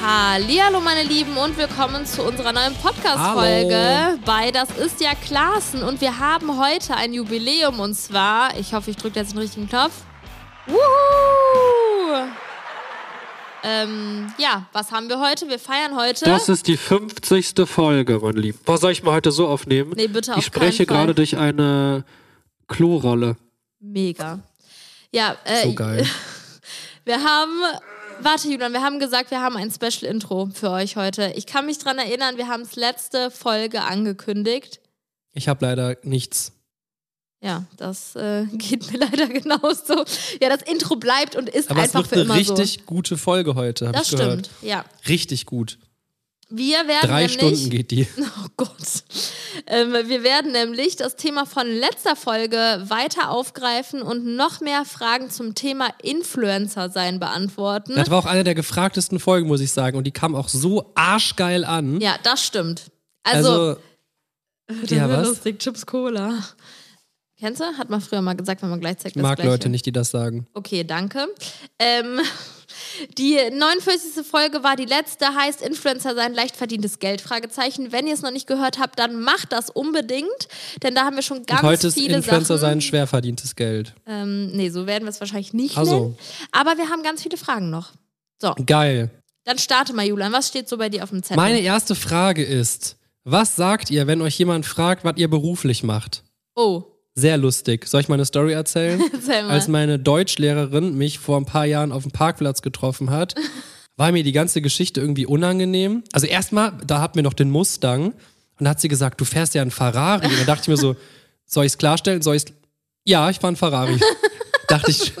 Hallo meine Lieben und willkommen zu unserer neuen Podcast-Folge bei Das ist ja Klassen. Und wir haben heute ein Jubiläum und zwar, ich hoffe, ich drücke jetzt den richtigen Knopf. Wuhu! Ähm, ja, was haben wir heute? Wir feiern heute. Das ist die 50. Folge, mein Lieben. Was soll ich mal heute so aufnehmen? Nee, bitte auf Ich spreche gerade durch eine Klorolle. Mega. Ja, äh, So geil. wir haben. Warte, Julian, wir haben gesagt, wir haben ein Special-Intro für euch heute. Ich kann mich dran erinnern, wir haben es letzte Folge angekündigt. Ich habe leider nichts. Ja, das äh, geht mir leider genauso. Ja, das Intro bleibt und ist Aber es einfach wird für eine immer richtig so. gute Folge heute, habe Das ich gehört. stimmt, ja. Richtig gut. Wir werden Drei nämlich, Stunden geht die. Oh Gott. Ähm, wir werden nämlich das Thema von letzter Folge weiter aufgreifen und noch mehr Fragen zum Thema Influencer sein beantworten. Das war auch eine der gefragtesten Folgen, muss ich sagen. Und die kam auch so arschgeil an. Ja, das stimmt. Also, Also, ja, was? lustig, Chips Cola. Kennst du? Hat man früher mal gesagt, wenn man gleichzeitig ich das mag Gleiche. Leute nicht, die das sagen. Okay, danke. Ähm, die 49. Folge war die letzte, heißt Influencer sein, leicht verdientes Geld, Fragezeichen. Wenn ihr es noch nicht gehört habt, dann macht das unbedingt, denn da haben wir schon ganz Und heute ist viele Influencer Sachen. sein schwer verdientes Geld. Ähm, nee, so werden wir es wahrscheinlich nicht Ach so. nennen. Aber wir haben ganz viele Fragen noch. So, Geil. dann starte mal, Julian. Was steht so bei dir auf dem Zettel? Meine erste Frage ist: Was sagt ihr, wenn euch jemand fragt, was ihr beruflich macht? oh, Sehr lustig. Soll ich mal eine Story erzählen? erzähl mal. Als meine Deutschlehrerin mich vor ein paar Jahren auf dem Parkplatz getroffen hat, war mir die ganze Geschichte irgendwie unangenehm. Also erstmal, da hatten wir noch den Mustang und da hat sie gesagt, du fährst ja einen Ferrari. Und da dachte ich mir so, soll ich es klarstellen? Soll ich Ja, ich fahre einen Ferrari. dachte ich,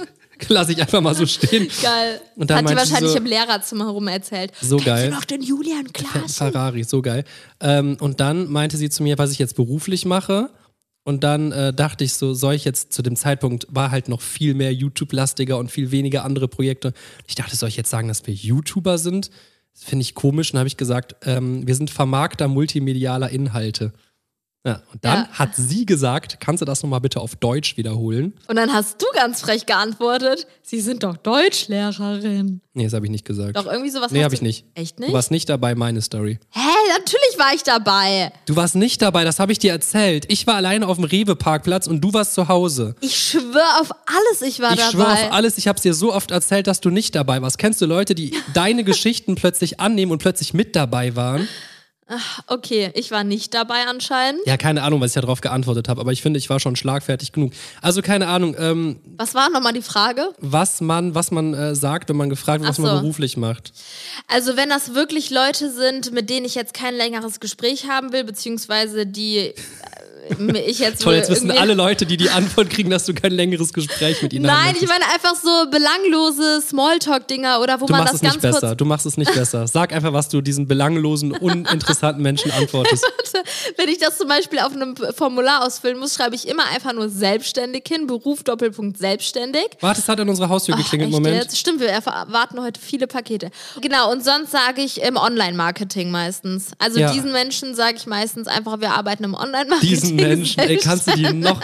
lasse ich einfach mal so stehen. Geil. Und dann Hat die sie wahrscheinlich so- im Lehrerzimmer herum erzählt. So Kennst geil. du noch den Julian Klaassen? Ferrari, so geil. Ähm, und dann meinte sie zu mir, was ich jetzt beruflich mache. Und dann äh, dachte ich so, soll ich jetzt zu dem Zeitpunkt, war halt noch viel mehr YouTube-lastiger und viel weniger andere Projekte. Ich dachte, soll ich jetzt sagen, dass wir YouTuber sind? Das finde ich komisch. Und habe ich gesagt, ähm, wir sind Vermarkter multimedialer Inhalte. Ja, und dann Ja. hat sie gesagt, kannst du das nochmal bitte auf Deutsch wiederholen? Und dann hast du ganz frech geantwortet, Sie sind doch Deutschlehrerin. Nee, das habe ich nicht gesagt. Doch, irgendwie sowas nee, habe du- ich nicht. Echt Du nicht? warst nicht dabei, meine Story. Hä, natürlich war ich dabei. Du warst nicht dabei, das habe ich dir erzählt. Ich war alleine auf dem Rewe-Parkplatz und du warst zu Hause. Ich schwöre auf alles, ich war Ich dabei. schwöre auf alles, ich habe es dir so oft erzählt, dass du nicht dabei warst. Kennst du Leute, die deine Geschichten plötzlich annehmen und plötzlich mit dabei waren? Okay, ich war nicht dabei anscheinend. Ja, keine Ahnung, was ich darauf geantwortet habe, aber ich finde, ich war schon schlagfertig genug. Also keine Ahnung, ähm, Was war nochmal die Frage? was man, was man äh, sagt, wenn man gefragt wird, was Ach man so. beruflich macht. Also wenn das wirklich Leute sind, mit denen ich jetzt kein längeres Gespräch haben will, beziehungsweise die ich jetzt Toll, jetzt wissen alle Leute, die die Antwort kriegen, dass du kein längeres Gespräch mit ihnen haben Nein, ich meine einfach so belanglose Smalltalk-Dinger oder wo Du man machst das es ganz nicht besser. kurz Du machst es nicht besser. Sag einfach, was du diesen belanglosen, uninteressanten Menschen antwortest. Wenn ich das zum Beispiel auf einem Formular ausfüllen muss, schreibe ich immer einfach nur selbstständig hin, Beruf Doppelpunkt selbstständig. Warte, es hat an unserer Haustür geklingelt. Echt Moment. jetzt? Stimmt, wir erwarten heute viele Pakete. Genau, und sonst sage ich im Online-Marketing meistens. Also Ja. diesen Menschen sage ich meistens einfach, wir arbeiten im Online-Marketing. Diesen Menschen, ey, kannst du die noch.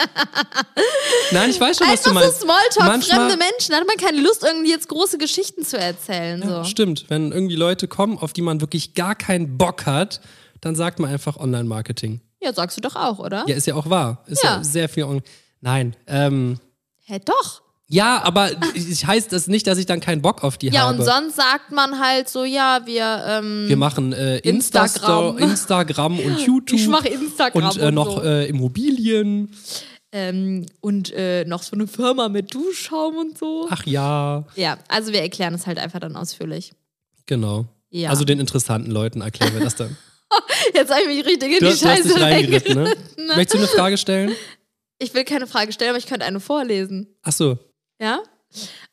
Nein, ich weiß schon, was Einfach du meinst. so Smalltalk, Manchmal- fremde Menschen. Da hat man keine Lust, irgendwie jetzt große Geschichten zu erzählen. Ja, so. Stimmt, wenn irgendwie Leute kommen, auf die man wirklich gar keinen Bock hat, dann sagt man einfach Online-Marketing. Ja, sagst du doch auch, oder? Ja, ist ja auch wahr. Ist ja, Ja. sehr viel. On Nein, ähm, Hä, doch. Ja, aber ich heißt das nicht, dass ich dann keinen Bock auf die Ja, habe. und sonst sagt man halt so, ja, wir, ähm, Wir machen äh, Insta Instagram. Instagram und YouTube. ich mache Instagram und äh, noch so. äh, Immobilien. ähm, und äh, noch so eine Firma mit Duschschaum und so. Ach ja, Ja, also wir erklären es halt einfach dann ausführlich. genau. Ja. Also den interessanten Leuten erklären wir das dann. Jetzt habe ich mich richtig in Du, die hast- du hast Scheiße dich reingeritten, ne? Möchtest du eine Frage stellen? Ich will keine Frage stellen, aber ich könnte eine vorlesen. Ach so. Ja?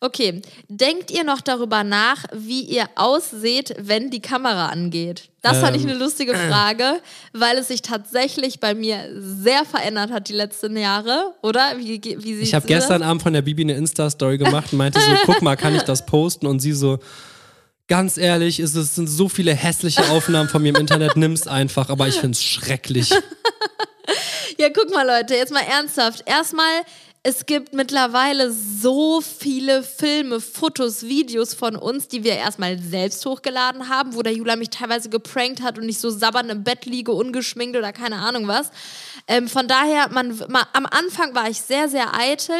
Okay. Denkt ihr noch darüber nach, wie ihr ausseht, wenn die Kamera angeht? Das fand ich Ähm, eine lustige Frage, weil es sich tatsächlich bei mir sehr verändert hat die letzten Jahre, oder? Wie, wie Ich habe gestern Abend von der Bibi eine Insta-Story gemacht und meinte so, guck mal, kann ich das posten? Und sie so, ganz ehrlich, es sind so viele hässliche Aufnahmen von mir im Internet, nimm's einfach, aber ich find's schrecklich. Ja, guck mal, Leute, jetzt mal ernsthaft. Erstmal, es gibt mittlerweile so viele Filme, Fotos, Videos von uns, die wir erstmal selbst hochgeladen haben, wo der Jula mich teilweise geprankt hat und ich so sabbernd im Bett liege, ungeschminkt oder keine Ahnung was. Ähm, von daher, man, man, am Anfang war ich sehr, sehr eitel.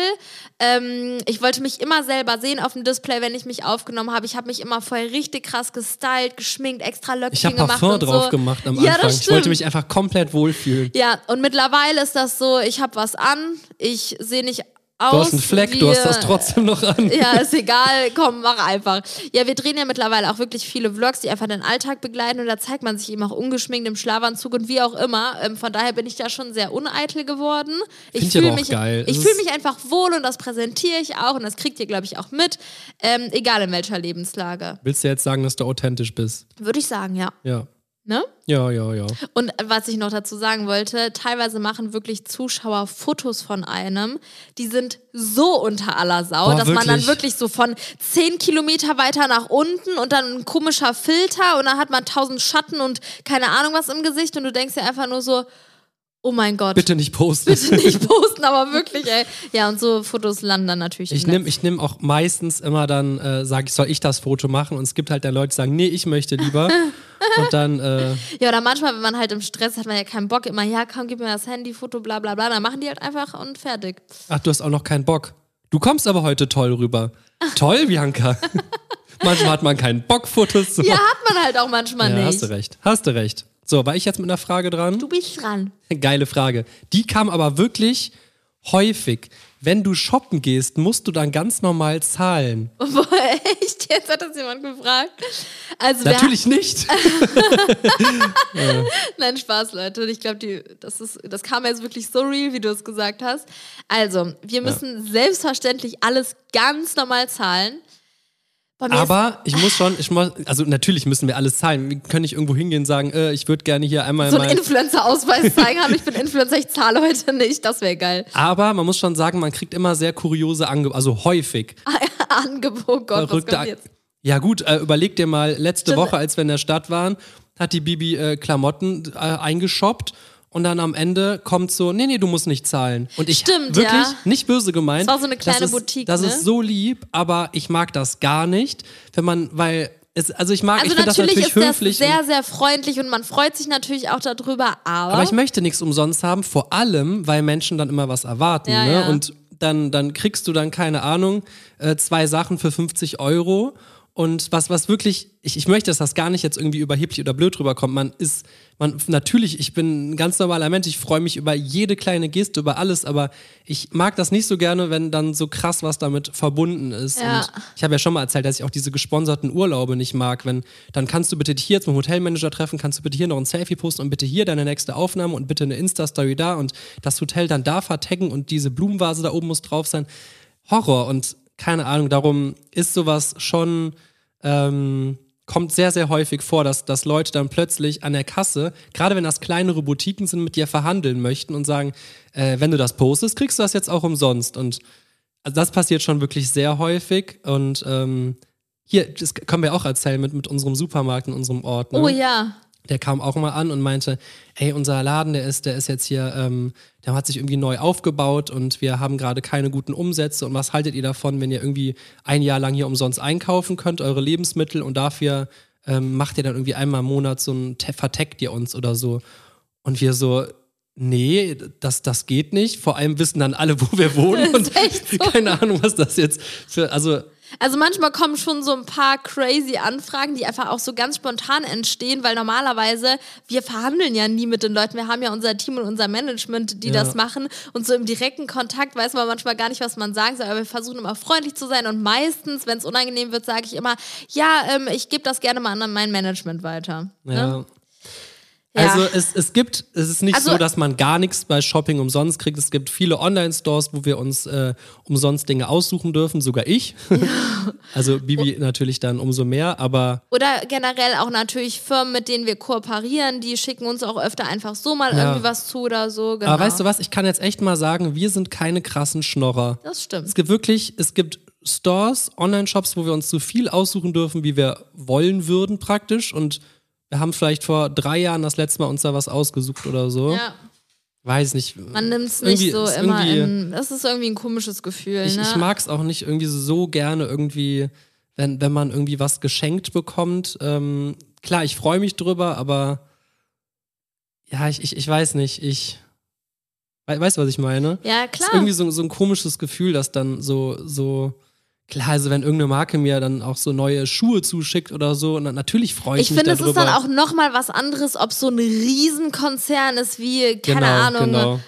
Ähm, ich wollte mich immer selber sehen auf dem Display, wenn ich mich aufgenommen habe. Ich habe mich immer vorher richtig krass gestylt, geschminkt, extra Löckchen Ich habe gemacht. Parfum und drauf so. gemacht am ja, Anfang. Ich wollte mich einfach komplett wohlfühlen. Ja, und mittlerweile ist das so, ich habe was an, ich sehe nicht aus. Du hast einen Fleck, wie, du hast das trotzdem noch an. Ja, ist egal, komm, mach einfach. Ja, wir drehen ja mittlerweile auch wirklich viele Vlogs, die einfach den Alltag begleiten und da zeigt man sich eben auch ungeschminkt im Schlafanzug und wie auch immer. Ähm, von daher bin ich da schon sehr uneitel geworden. Ich Find ich aber fühle mich, geil. ich fühle mich einfach wohl und das präsentiere ich auch und das kriegt ihr, glaube ich, auch mit. Ähm, egal in welcher Lebenslage. Willst du jetzt sagen, dass du authentisch bist? Würde ich sagen, ja. Ja. Ne? Ja, ja, ja. Und was ich noch dazu sagen wollte, teilweise machen wirklich Zuschauer Fotos von einem, die sind so unter aller Sau, Boah, dass man dann wirklich? wirklich so von 10 Kilometer weiter nach unten und dann ein komischer Filter und dann hat man tausend Schatten und keine Ahnung was im Gesicht und du denkst dir einfach nur so, oh mein Gott. Bitte nicht posten. Bitte nicht posten, aber wirklich, ey. Ja, und so Fotos landen dann natürlich Ich nehme nehm auch meistens immer dann, äh, sage ich, soll ich das Foto machen? Und es gibt halt dann Leute, die sagen, nee, ich möchte lieber. Und dann, äh, Ja, oder manchmal, wenn man halt im Stress hat, man ja keinen Bock, immer, ja, komm, gib mir das Handy, Foto, bla bla bla, dann machen die halt einfach und fertig. ach, du hast auch noch keinen Bock. Du kommst aber heute toll rüber. Toll, Bianca. Manchmal hat man keinen Bock, Fotos zu Ja, machen. hat man halt auch manchmal Ja, nicht. hast du recht. Hast du recht. So, war ich jetzt mit einer Frage dran? Du bist dran. Geile Frage. Die kam aber wirklich häufig. Wenn du shoppen gehst, musst du dann ganz normal zahlen. Boah, echt? Jetzt hat das jemand gefragt. Also Natürlich nicht. Nein, Spaß, Leute. Ich glaube, das, ist- das kam jetzt wirklich so real, wie du es gesagt hast. Also, wir müssen selbstverständlich alles ganz normal zahlen. Aber ich muss schon, ich muss, also natürlich müssen wir alles zahlen. Wir können nicht irgendwo hingehen und sagen, äh, ich würde gerne hier einmal so ein mein. Influencer-Ausweis zeigen haben. Ich bin Influencer, ich zahle heute nicht. Das wäre geil. Aber man muss schon sagen, man kriegt immer sehr kuriose Angebote, also häufig. Angebot, Gott, was verrückte kommt An- jetzt? Ja gut, äh, überleg dir mal, letzte Stimmt. Woche, als wir in der Stadt waren, hat die Bibi äh, Klamotten äh, eingeshoppt und dann am Ende kommt so, nee, nee, du musst nicht zahlen. Und ich Stimmt, wirklich ja. nicht böse gemeint. Das war so eine kleine das ist, Boutique, Das ne? ist so lieb, aber ich mag das gar nicht, wenn man, weil es, also ich mag, Also ich finde das natürlich, natürlich ist das höflich. sehr, und, sehr freundlich und man freut sich natürlich auch darüber, aber, aber ich möchte nichts umsonst haben, vor allem, weil Menschen dann immer was erwarten. Ja, ne? ja. Und dann, dann kriegst du dann, keine Ahnung, äh, zwei Sachen für 50 Euro. Und was, was wirklich, ich, ich möchte, dass das gar nicht jetzt irgendwie überheblich oder blöd rüberkommt. Man ist, man, natürlich, ich bin ein ganz normaler Mensch, ich freue mich über jede kleine Geste, über alles, aber ich mag das nicht so gerne, wenn dann so krass was damit verbunden ist. Ja. Und ich habe ja schon mal erzählt, dass ich auch diese gesponserten Urlaube nicht mag. Wenn, dann kannst du bitte hier jetzt mit dem Hotelmanager treffen, kannst du bitte hier noch ein Selfie posten und bitte hier deine nächste Aufnahme und bitte eine Insta-Story da und das Hotel dann da vertaggen und diese Blumenvase da oben muss drauf sein. Horror und keine Ahnung, darum ist sowas schon, ähm, kommt sehr, sehr häufig vor, dass, dass Leute dann plötzlich an der Kasse, gerade wenn das kleinere Boutiquen sind, mit dir verhandeln möchten und sagen, äh, wenn du das postest, kriegst du das jetzt auch umsonst. Und also das passiert schon wirklich sehr häufig. Und ähm, hier, das können wir auch erzählen mit, mit unserem Supermarkt in unserem Ort. Ne? oh ja. Der kam auch mal an und meinte, ey, unser Laden, der ist, der ist jetzt hier, ähm, der hat sich irgendwie neu aufgebaut und wir haben gerade keine guten Umsätze und was haltet ihr davon, wenn ihr irgendwie ein Jahr lang hier umsonst einkaufen könnt, eure Lebensmittel und dafür ähm, macht ihr dann irgendwie einmal im Monat so ein, te- verteckt ihr uns oder so. Und wir so, nee, das, das geht nicht. Vor allem wissen dann alle, wo wir wohnen und so. keine Ahnung, was das jetzt für, also Also manchmal kommen schon so ein paar crazy Anfragen, die einfach auch so ganz spontan entstehen, weil normalerweise, wir verhandeln ja nie mit den Leuten. Wir haben ja unser Team und unser Management, die Ja. das machen. Und so im direkten Kontakt weiß man manchmal gar nicht, was man sagen soll. Aber wir versuchen immer freundlich zu sein. Und meistens, wenn es unangenehm wird, sage ich immer, ja, ähm, ich gebe das gerne mal an mein Management weiter. Ja. Ne? Also es, es gibt, es ist nicht Also- so, dass man gar nichts bei Shopping umsonst kriegt. Es gibt viele Online-Stores, wo wir uns äh, umsonst Dinge aussuchen dürfen, sogar ich. also Bibi natürlich dann umso mehr, aber Oder generell auch natürlich Firmen, mit denen wir kooperieren, die schicken uns auch öfter einfach so mal Ja. irgendwie was zu oder so. Genau. aber weißt du was, ich kann jetzt echt mal sagen, wir sind keine krassen Schnorrer. Das stimmt. Es gibt wirklich, es gibt Stores, Online-Shops, wo wir uns so viel aussuchen dürfen, wie wir wollen würden praktisch und wir haben vielleicht vor drei Jahren das letzte Mal uns da was ausgesucht oder so. Ja. weiß nicht. Man nimmt es nicht so immer in. Das ist irgendwie ein komisches Gefühl. Ich, ne? ich mag es auch nicht irgendwie so gerne irgendwie, wenn, wenn man irgendwie was geschenkt bekommt. Ähm, klar, ich freue mich drüber, aber ja, ich, ich, ich weiß nicht. Ich we- weißt du, was ich meine? ja, Es klar. ist irgendwie so, so ein komisches Gefühl, dass dann so, so, klar, also wenn irgendeine Marke mir dann auch so neue Schuhe zuschickt oder so, und dann, natürlich freue ich, Ich mich finde, es darüber. ist dann auch nochmal was anderes, ob so ein Riesenkonzern ist wie, keine Genau, Ahnung, genau.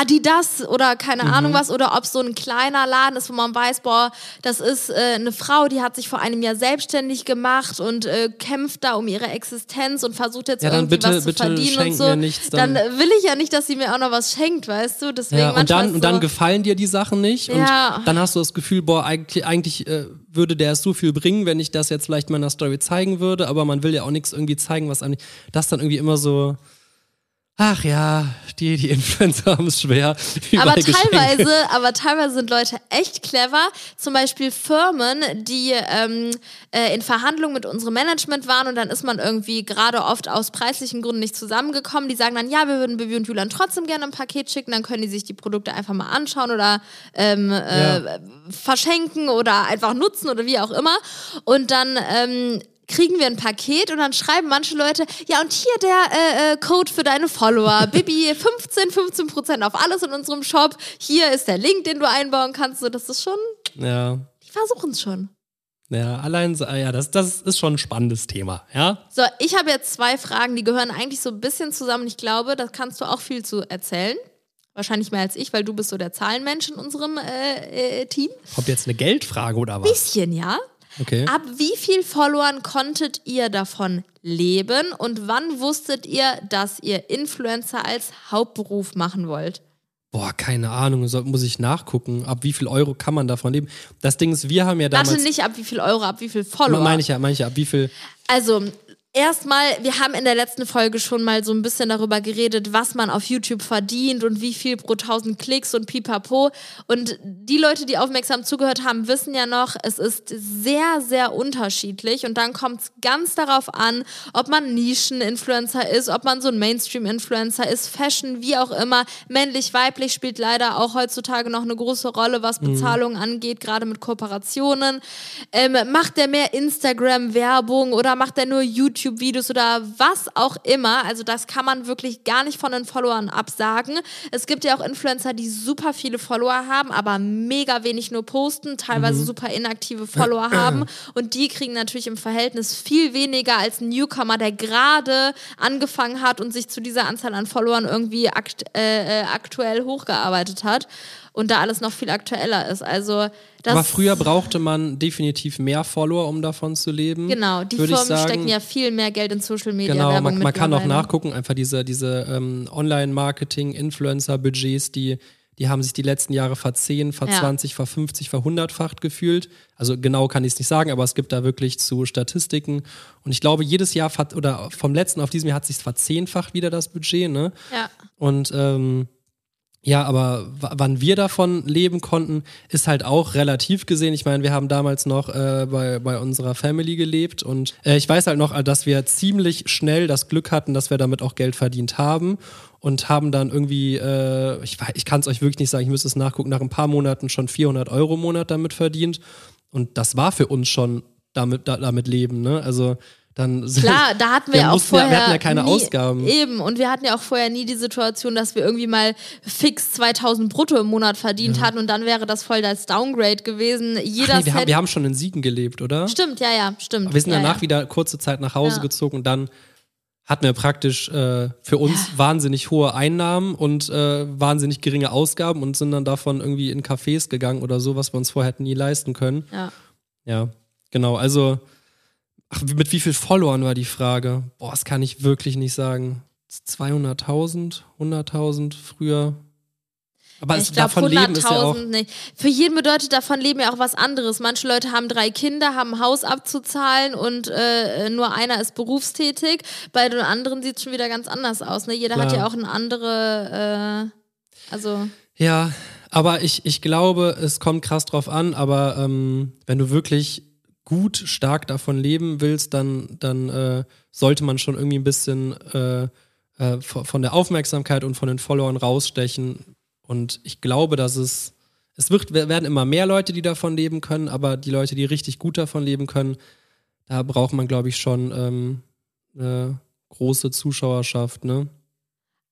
Adidas oder keine Mhm. Ahnung was, oder ob so ein kleiner Laden ist, wo man weiß, boah, das ist äh, eine Frau, die hat sich vor einem Jahr selbstständig gemacht und äh, kämpft da um ihre Existenz und versucht jetzt Ja, irgendwie bitte- was zu verdienen und so. mir nichts, dann dann- will ich ja nicht, dass sie mir auch noch was schenkt, weißt du? Deswegen Ja, und dann, ist und dann so, gefallen dir die Sachen nicht Ja. und dann hast du das Gefühl, boah, eigentlich, eigentlich äh, würde der es so viel bringen, wenn ich das jetzt vielleicht mal in einer Story zeigen würde, aber man will ja auch nichts irgendwie zeigen, was einem das dann irgendwie immer so, ach ja, die, die Influencer haben es schwer. aber Geschenke. teilweise, aber teilweise sind Leute echt clever. Zum Beispiel Firmen, die ähm, äh, in Verhandlungen mit unserem Management waren und dann ist man irgendwie gerade oft aus preislichen Gründen nicht zusammengekommen. Die sagen dann, ja, wir würden Bibi und Julian trotzdem gerne ein Paket schicken, dann können die sich die Produkte einfach mal anschauen oder ähm, äh, verschenken oder einfach nutzen oder wie auch immer. Und dann ähm, kriegen wir ein Paket und dann schreiben manche Leute, ja und hier der äh, äh, Code für deine Follower, Bibi 15, 15 Prozent auf alles in unserem Shop, hier ist der Link, den du einbauen kannst, so das ist schon, Ja, die versuchen es schon. ja, allein, ah ja, das, das ist schon ein spannendes Thema, ja. So, ich habe jetzt zwei Fragen, die gehören eigentlich so ein bisschen zusammen. Ich glaube, da kannst du auch viel zu erzählen. Wahrscheinlich mehr als ich, weil du bist so der Zahlenmensch in unserem äh, äh, Team. Kommt jetzt eine Geldfrage oder was? Bisschen, ja. Okay. Ab wie viel Followern konntet ihr davon leben und wann wusstet ihr, dass ihr Influencer als Hauptberuf machen wollt? Boah, keine Ahnung, so, muss ich nachgucken, ab wie viel Euro kann man davon leben. Das Ding ist, wir haben ja damals... Warte nicht ab wie viel Euro, ab wie viel Follower. Meine ich ja, meine ich ja, ab wie viel... Also, erstmal, wir haben in der letzten Folge schon mal so ein bisschen darüber geredet, was man auf YouTube verdient und wie viel pro tausend Klicks und pipapo. Und die Leute, die aufmerksam zugehört haben, wissen ja noch, es ist sehr, sehr unterschiedlich. Und dann kommt es ganz darauf an, ob man Nischen-Influencer ist, ob man so ein Mainstream-Influencer ist, Fashion, wie auch immer. Männlich, weiblich spielt leider auch heutzutage noch eine große Rolle, was Bezahlung angeht, gerade mit Kooperationen. Ähm, macht der mehr Instagram-Werbung oder macht der nur YouTube-Videos oder was auch immer? Also das kann man wirklich gar nicht von den Followern absagen. Es gibt ja auch Influencer, die super viele Follower haben, aber mega wenig nur posten, teilweise super inaktive Follower haben und die kriegen natürlich im Verhältnis viel weniger als ein Newcomer, der gerade angefangen hat und sich zu dieser Anzahl an Followern irgendwie akt äh, äh, aktuell hochgearbeitet hat und da alles noch viel aktueller ist. Also Aber früher brauchte man definitiv mehr Follower, um davon zu leben. Genau, die Firmen sagen. stecken ja viel mehr Geld in Social Media Genau, Werbung man, man kann auch nachgucken, einfach diese, diese ähm, Online-Marketing, Influencer-Budgets, die, die haben sich die letzten Jahre verzehn, verzwanzig, verfünfzig, verhundertfacht gefühlt. Also genau kann ich es nicht sagen, aber es gibt da wirklich zu Statistiken. Und ich glaube, jedes Jahr, oder vom letzten auf diesem Jahr hat sich verzehnfacht wieder das Budget, ne? Ja. Und ähm, ja, aber wann wir davon leben konnten, ist halt auch relativ gesehen. Ich meine, wir haben damals noch äh, bei, bei unserer Family gelebt und äh, ich weiß halt noch, dass wir ziemlich schnell das Glück hatten, dass wir damit auch Geld verdient haben und haben dann irgendwie, äh, ich, ich kann es euch wirklich nicht sagen, ich müsste es nachgucken, nach ein paar Monaten schon 400 Euro im Monat damit verdient und das war für uns schon damit, da, damit leben, ne? Also dann sind, Klar, da hatten wir, wir auch mussten ja- vorher wir hatten ja keine nie, Ausgaben. Eben, und wir hatten ja auch vorher nie die Situation, dass wir irgendwie mal fix 2000 brutto im Monat verdient hatten und dann wäre das voll das Downgrade gewesen. Jeder nee, wir, haben, wir haben schon in Siegen gelebt, oder? Stimmt, ja, ja, stimmt. Wir sind ja, danach ja. wieder kurze Zeit nach Hause Ja. gezogen und dann hatten wir praktisch äh, für uns wahnsinnig hohe Einnahmen und äh, wahnsinnig geringe Ausgaben und sind dann davon irgendwie in Cafés gegangen oder so, was wir uns vorher hätten nie leisten können. Ja. Ja, genau. Also, ach, mit wie viel Followern war die Frage? Boah, das kann ich wirklich nicht sagen. 200.000, 100.000 früher. Aber ich glaube, davon leben ist ja auch. 100.000 nicht. Für jeden bedeutet davon Leben ja auch was anderes. Manche Leute haben drei Kinder, haben ein Haus abzuzahlen und äh, nur einer ist berufstätig. Bei den anderen sieht es schon wieder ganz anders aus. Ne? Jeder hat Klar. ja auch eine andere, äh, also Ja, aber ich, ich glaube, es kommt krass drauf an, aber ähm, wenn du wirklich gut, stark davon leben willst, dann, dann äh, sollte man schon irgendwie ein bisschen äh, äh, von der Aufmerksamkeit und von den Followern rausstechen. Und ich glaube, dass es, es wird, werden immer mehr Leute, die davon leben können, aber die Leute, die richtig gut davon leben können, da braucht man, glaube ich, schon ähm, eine große Zuschauerschaft, ne?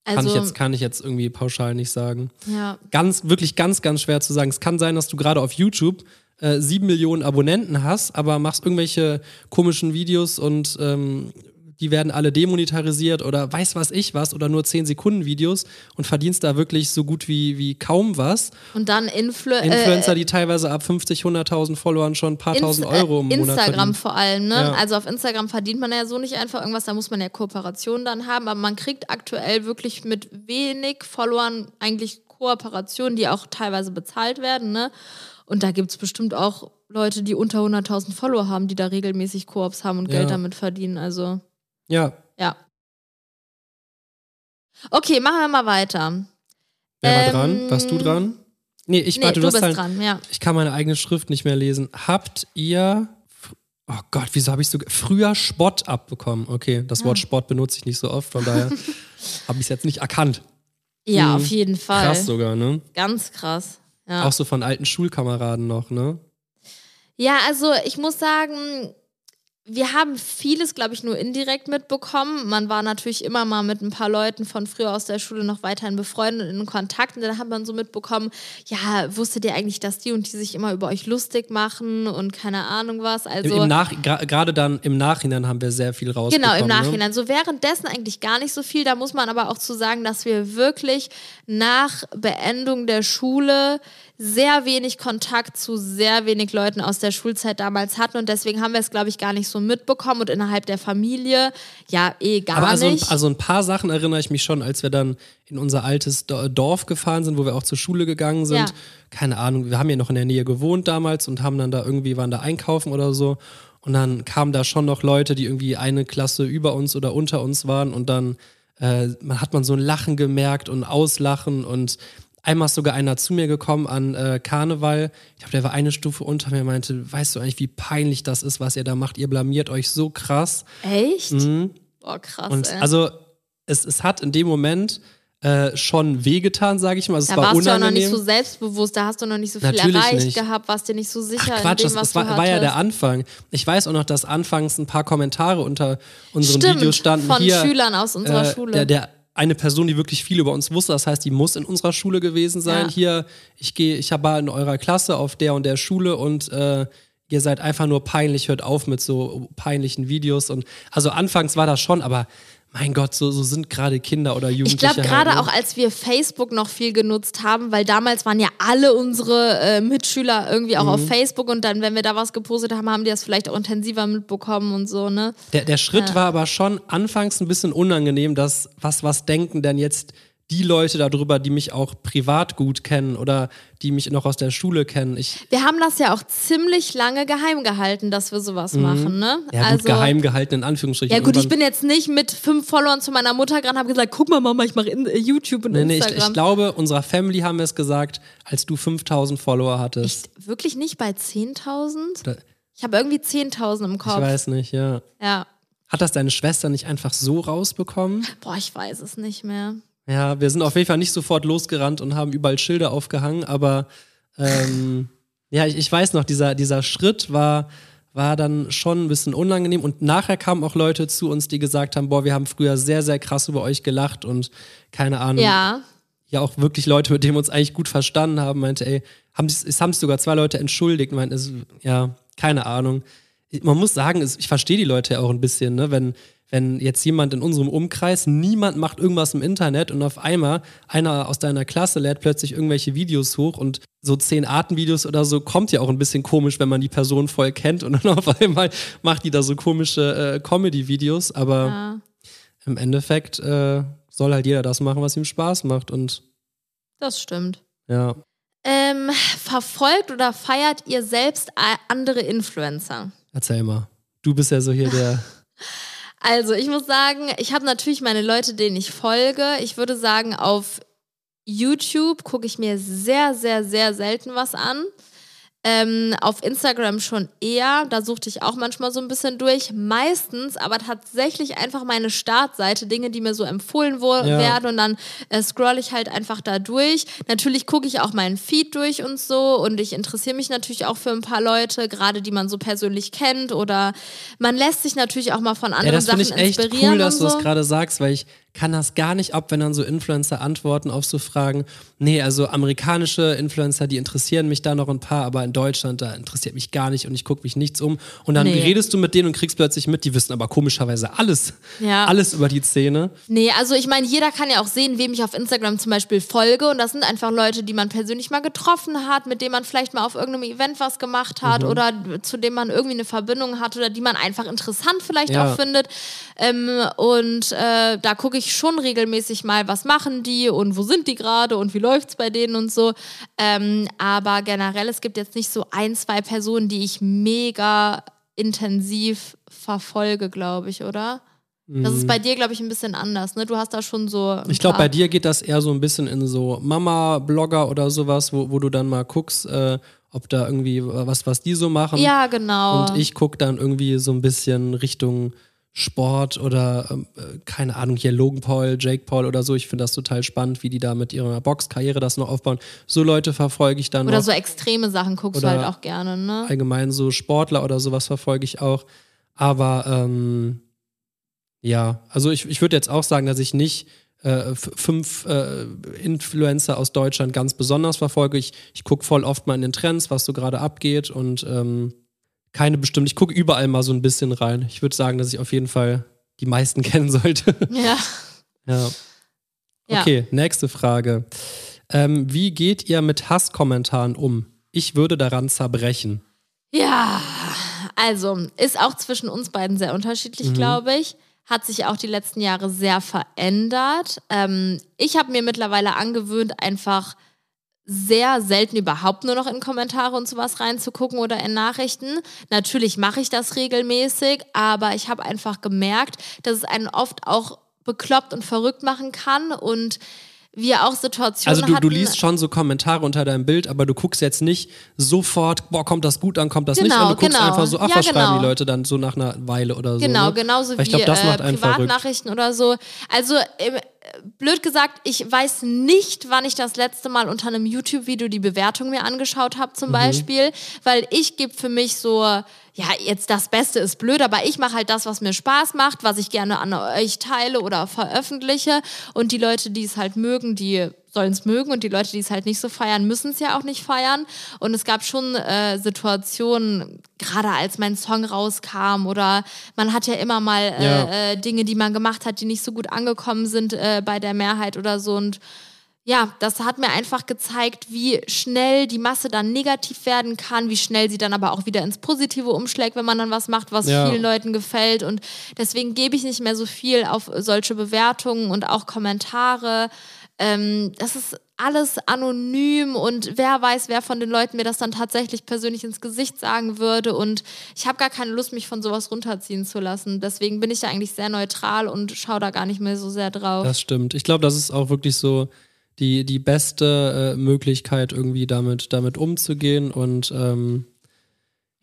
kann, ich Also, jetzt, kann ich jetzt irgendwie pauschal nicht sagen. ja. Ganz, wirklich ganz, ganz schwer zu sagen. Es kann sein, dass du gerade auf YouTube äh, sieben Millionen Abonnenten hast, aber machst irgendwelche komischen Videos und ähm, die werden alle demonetarisiert oder weiß was ich was oder nur 10 Sekunden Videos und verdienst da wirklich so gut wie, wie kaum was. Und dann Influ Influencer, äh, die teilweise ab 50, 100.000 Followern schon ein paar Inst- tausend Euro im äh, Monat Instagram vor allem, ne? Ja. Also auf Instagram verdient man ja so nicht einfach irgendwas, da muss man ja Kooperationen dann haben, aber man kriegt aktuell wirklich mit wenig Followern eigentlich Kooperationen, die auch teilweise bezahlt werden, ne? Und da gibt es bestimmt auch Leute, die unter 100.000 Follower haben, die da regelmäßig Koops haben und Ja. Geld damit verdienen, also Ja, ja. Okay, machen wir mal weiter. wer war Ähm, dran? Warst du dran? Nee, ich Nee, warte, du du bist dein, dran, ja. Ich kann meine eigene Schrift nicht mehr lesen. Habt ihr. Oh Gott, wieso habe ich so. Früher Spott abbekommen. Okay, das Ah. Wort Spott benutze ich nicht so oft, von daher habe ich es jetzt nicht erkannt. Ja, Mhm. auf jeden Fall. Krass sogar, ne? Ganz krass. Ja. Auch so von alten Schulkameraden noch, ne? Ja, also ich muss sagen, wir haben vieles, glaube ich, nur indirekt mitbekommen. Man war natürlich immer mal mit ein paar Leuten von früher aus der Schule noch weiterhin befreundet und in Kontakt. Und dann hat man so mitbekommen, ja, wusstet ihr eigentlich, dass die und die sich immer über euch lustig machen und keine Ahnung was. Im, Also im gra- Gerade dann im Nachhinein haben wir sehr viel rausbekommen. Genau, im Ne? Nachhinein. So währenddessen eigentlich gar nicht so viel. Da muss man aber auch zu sagen, dass wir wirklich nach Beendung der Schule sehr wenig Kontakt zu sehr wenig Leuten aus der Schulzeit damals hatten und deswegen haben wir es, glaube ich, gar nicht so mitbekommen und innerhalb der Familie, ja, eh gar Aber also, nicht. also ein paar Sachen erinnere ich mich schon, als wir dann in unser altes Do- Dorf gefahren sind, wo wir auch zur Schule gegangen sind. Ja. Keine Ahnung, wir haben ja noch in der Nähe gewohnt damals und haben dann da irgendwie, waren da einkaufen oder so. Und dann kamen da schon noch Leute, die irgendwie eine Klasse über uns oder unter uns waren und dann äh, man hat man so ein Lachen gemerkt und Auslachen und einmal ist sogar einer zu mir gekommen an äh, Karneval. Ich glaube, der war eine Stufe unter mir, meinte, weißt du eigentlich, wie peinlich das ist, was ihr da macht? Ihr blamiert euch so krass. Echt? Boah, krass, Und ey. also es, es hat in dem Moment äh, schon wehgetan, sage ich mal. Also da es war warst du ja noch unangenehm. nicht so selbstbewusst, da hast du noch nicht so viel Natürlich erreicht nicht. gehabt, warst dir nicht so sicher Ach Quatsch, in das, dem, was das war, war ja der. Anfang. Ich weiß auch noch, dass anfangs ein paar Kommentare unter unseren Stimmt, Videos standen. von hier, Schülern aus unserer äh, Schule. Der, der eine Person, die wirklich viel über uns wusste, das heißt, die muss in unserer Schule gewesen sein. Ja. Hier, ich gehe, ich war in eurer Klasse auf der und der Schule und äh, ihr seid einfach nur peinlich, hört auf mit so peinlichen Videos. Und also anfangs war das schon, aber mein Gott, so, so sind gerade Kinder oder Ich Jugendliche. glaube, gerade halt, ne? auch als wir Facebook noch viel genutzt haben, weil damals waren ja alle unsere äh, Mitschüler irgendwie auch Mhm. auf Facebook und dann, wenn wir da was gepostet haben, haben die das vielleicht auch intensiver mitbekommen und so, ne? Der, der Schritt war aber schon anfangs ein bisschen unangenehm, dass was, was denken denn jetzt die Leute darüber, die mich auch privat gut kennen oder die mich noch aus der Schule kennen. Ich, Wir haben das ja auch ziemlich lange geheim gehalten, dass wir sowas machen, ne? Mhm. ja, gut, geheim gehalten, in Anführungsstrichen. Ja gut, ich bin jetzt nicht mit fünf Followern zu meiner Mutter gerannt und habe gesagt, guck mal Mama, ich mache äh, YouTube und Nee, nee, ich, Instagram. ich glaube, unserer Family haben wir es gesagt, als du 5000 Follower hattest. Echt? Wirklich nicht bei 10.000? Oder- Ich habe irgendwie 10.000 im Ich Kopf. weiß nicht, ja. Ja. Hat das deine Schwester nicht einfach so rausbekommen? Boah, ich weiß es nicht mehr. Ja, wir sind auf jeden Fall nicht sofort losgerannt und haben überall Schilder aufgehangen, aber ähm, ja, ich, ich weiß noch, dieser, dieser Schritt war, war dann schon ein bisschen unangenehm und nachher kamen auch Leute zu uns, die gesagt haben, boah, wir haben früher sehr, sehr krass über euch gelacht und keine Ahnung. Ja. Ja, auch wirklich Leute, mit denen wir uns eigentlich gut verstanden haben, meinte, ey, haben, es haben sich sogar zwei Leute entschuldigt, meinte, es, ja, keine Ahnung. Man muss sagen, es, ich verstehe die Leute ja auch ein bisschen, ne, wenn, wenn jetzt jemand in unserem Umkreis, niemand macht irgendwas im Internet und auf einmal einer aus deiner Klasse lädt plötzlich irgendwelche Videos hoch und so zehn Artenvideos oder so kommt ja auch ein bisschen komisch, wenn man die Person voll kennt und dann auf einmal macht die da so komische äh, Comedy-Videos, aber ja. im Endeffekt äh, soll halt jeder das machen, was ihm Spaß macht und Das stimmt. ja. Ähm, verfolgt oder feiert ihr selbst andere Influencer? Erzähl mal. Du bist ja so hier der. Also, ich muss sagen, ich habe natürlich meine Leute, denen ich folge. Ich würde sagen, auf YouTube gucke ich mir sehr, sehr, sehr selten was an. Ähm, auf Instagram schon eher, da suchte ich auch manchmal so ein bisschen durch. Meistens aber tatsächlich einfach meine Startseite, Dinge, die mir so empfohlen Ja. werden und dann äh, scroll ich halt einfach da durch. Natürlich gucke ich auch meinen Feed durch und so und ich interessiere mich natürlich auch für ein paar Leute, gerade die man so persönlich kennt oder man lässt sich natürlich auch mal von Ja, anderen das finde Sachen ich echt inspirieren cool, dass und du so. das gerade sagst, weil ich kann das gar nicht ab, wenn dann so Influencer antworten auf so Fragen. Nee, also amerikanische Influencer, die interessieren mich da noch ein paar, aber in Deutschland, da interessiert mich gar nicht und ich gucke mich nichts um. Und dann Nee. redest du mit denen und kriegst plötzlich mit, die wissen aber komischerweise alles. Ja. Alles über die Szene. Nee, also ich meine, jeder kann ja auch sehen, wem ich auf Instagram zum Beispiel folge. Und das sind einfach Leute, die man persönlich mal getroffen hat, mit denen man vielleicht mal auf irgendeinem Event was gemacht Mhm. hat oder zu dem man irgendwie eine Verbindung hat oder die man einfach interessant vielleicht Ja. auch findet. Ähm, und äh, da gucke ich schon regelmäßig mal, was machen die und wo sind die gerade und wie läuft's bei denen und so. Ähm, aber generell, es gibt jetzt nicht so ein, zwei Personen, die ich mega intensiv verfolge, glaube ich, oder? Das ist bei dir, glaube ich, ein bisschen anders, ne? Du hast da schon so. Mhm. Ich glaube, bei dir geht das eher so ein bisschen in so Mama-Blogger oder sowas, wo, wo du dann mal guckst, äh, ob da irgendwie was, was die so machen. Ja, genau. Und ich gucke dann irgendwie so ein bisschen Richtung Sport oder ähm, äh, keine Ahnung, hier Logan Paul, Jake Paul oder so. Ich finde das total spannend, wie die da mit ihrer Boxkarriere das noch aufbauen. So Leute verfolge ich dann Oder noch. so extreme Sachen guckst Oder- du halt auch gerne, ne? Allgemein so Sportler oder sowas verfolge ich auch. Aber ähm, ja, also ich, ich würde jetzt auch sagen, dass ich nicht äh, fünf äh, Influencer aus Deutschland ganz besonders verfolge. Ich, ich gucke voll oft mal in den Trends, was so gerade abgeht und ähm, keine bestimmt. Ich gucke überall mal so ein bisschen rein. Ich würde sagen, dass ich auf jeden Fall die meisten kennen sollte. Ja. ja. Ja. Okay, nächste Frage. Ähm, wie geht ihr mit Hasskommentaren um? Ich würde daran zerbrechen. Ja, also ist auch zwischen uns beiden sehr unterschiedlich, Mhm. glaube ich. Hat sich auch die letzten Jahre sehr verändert. Ähm, ich habe mir mittlerweile angewöhnt, einfach sehr selten überhaupt nur noch in Kommentare und sowas reinzugucken oder in Nachrichten. Natürlich mache ich das regelmäßig, aber ich habe einfach gemerkt, dass es einen oft auch bekloppt und verrückt machen kann und wir auch Situationen Also du, hatten. du liest schon so Kommentare unter deinem Bild, aber du guckst jetzt nicht sofort, boah, kommt das gut an, kommt das nicht Genau, an. Du guckst genau. einfach so, ach, Ja, was schreiben genau. die Leute dann so nach einer Weile oder so. Genau, ne? genauso Weil ich wie glaub, das macht äh, einen verrückt. Privatnachrichten oder so. Also ähm, blöd gesagt, ich weiß nicht, wann ich das letzte Mal unter einem YouTube-Video die Bewertung mir angeschaut habe, Mhm. zum Beispiel, weil ich gebe für mich so, ja, jetzt das Beste ist blöd, aber ich mache halt das, was mir Spaß macht, was ich gerne an euch teile oder veröffentliche. Und die Leute, die es halt mögen, die sollen es mögen und die Leute, die es halt nicht so feiern, müssen es ja auch nicht feiern. Und es gab schon äh, Situationen, gerade als mein Song rauskam oder man hat ja immer mal äh, Ja. äh, Dinge, die man gemacht hat, die nicht so gut angekommen sind äh, bei der Mehrheit oder so. Und ja, das hat mir einfach gezeigt, wie schnell die Masse dann negativ werden kann, wie schnell sie dann aber auch wieder ins Positive umschlägt, wenn man dann was macht, was Ja. vielen Leuten gefällt. Und deswegen gebe ich nicht mehr so viel auf solche Bewertungen und auch Kommentare. Ähm, das ist alles anonym und wer weiß, wer von den Leuten mir das dann tatsächlich persönlich ins Gesicht sagen würde. Und ich habe gar keine Lust, mich von sowas runterziehen zu lassen. Deswegen bin ich da eigentlich sehr neutral und schaue da gar nicht mehr so sehr drauf. Das stimmt. Ich glaube, das ist auch wirklich so die, die beste äh, Möglichkeit, irgendwie damit, damit umzugehen. Und ähm,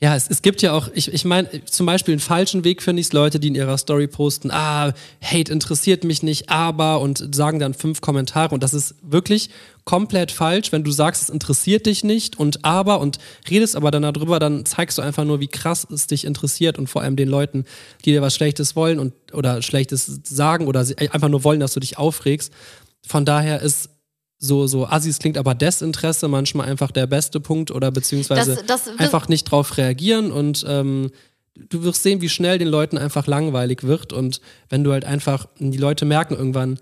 ja, es, es gibt ja auch, ich, ich meine, zum Beispiel einen falschen Weg finde ich Leute, die in ihrer Story posten, ah, Hate interessiert mich nicht, aber und sagen dann fünf Kommentare und das ist wirklich komplett falsch, wenn du sagst, es interessiert dich nicht und aber und redest aber dann darüber, dann zeigst du einfach nur, wie krass es dich interessiert und vor allem den Leuten, die dir was Schlechtes wollen und oder Schlechtes sagen oder einfach nur wollen, dass du dich aufregst. Von daher ist so, so Assis klingt aber Desinteresse manchmal einfach der beste Punkt oder beziehungsweise Das- das- einfach nicht drauf reagieren und ähm, du wirst sehen, wie schnell den Leuten einfach langweilig wird und wenn du halt einfach, die Leute merken irgendwann,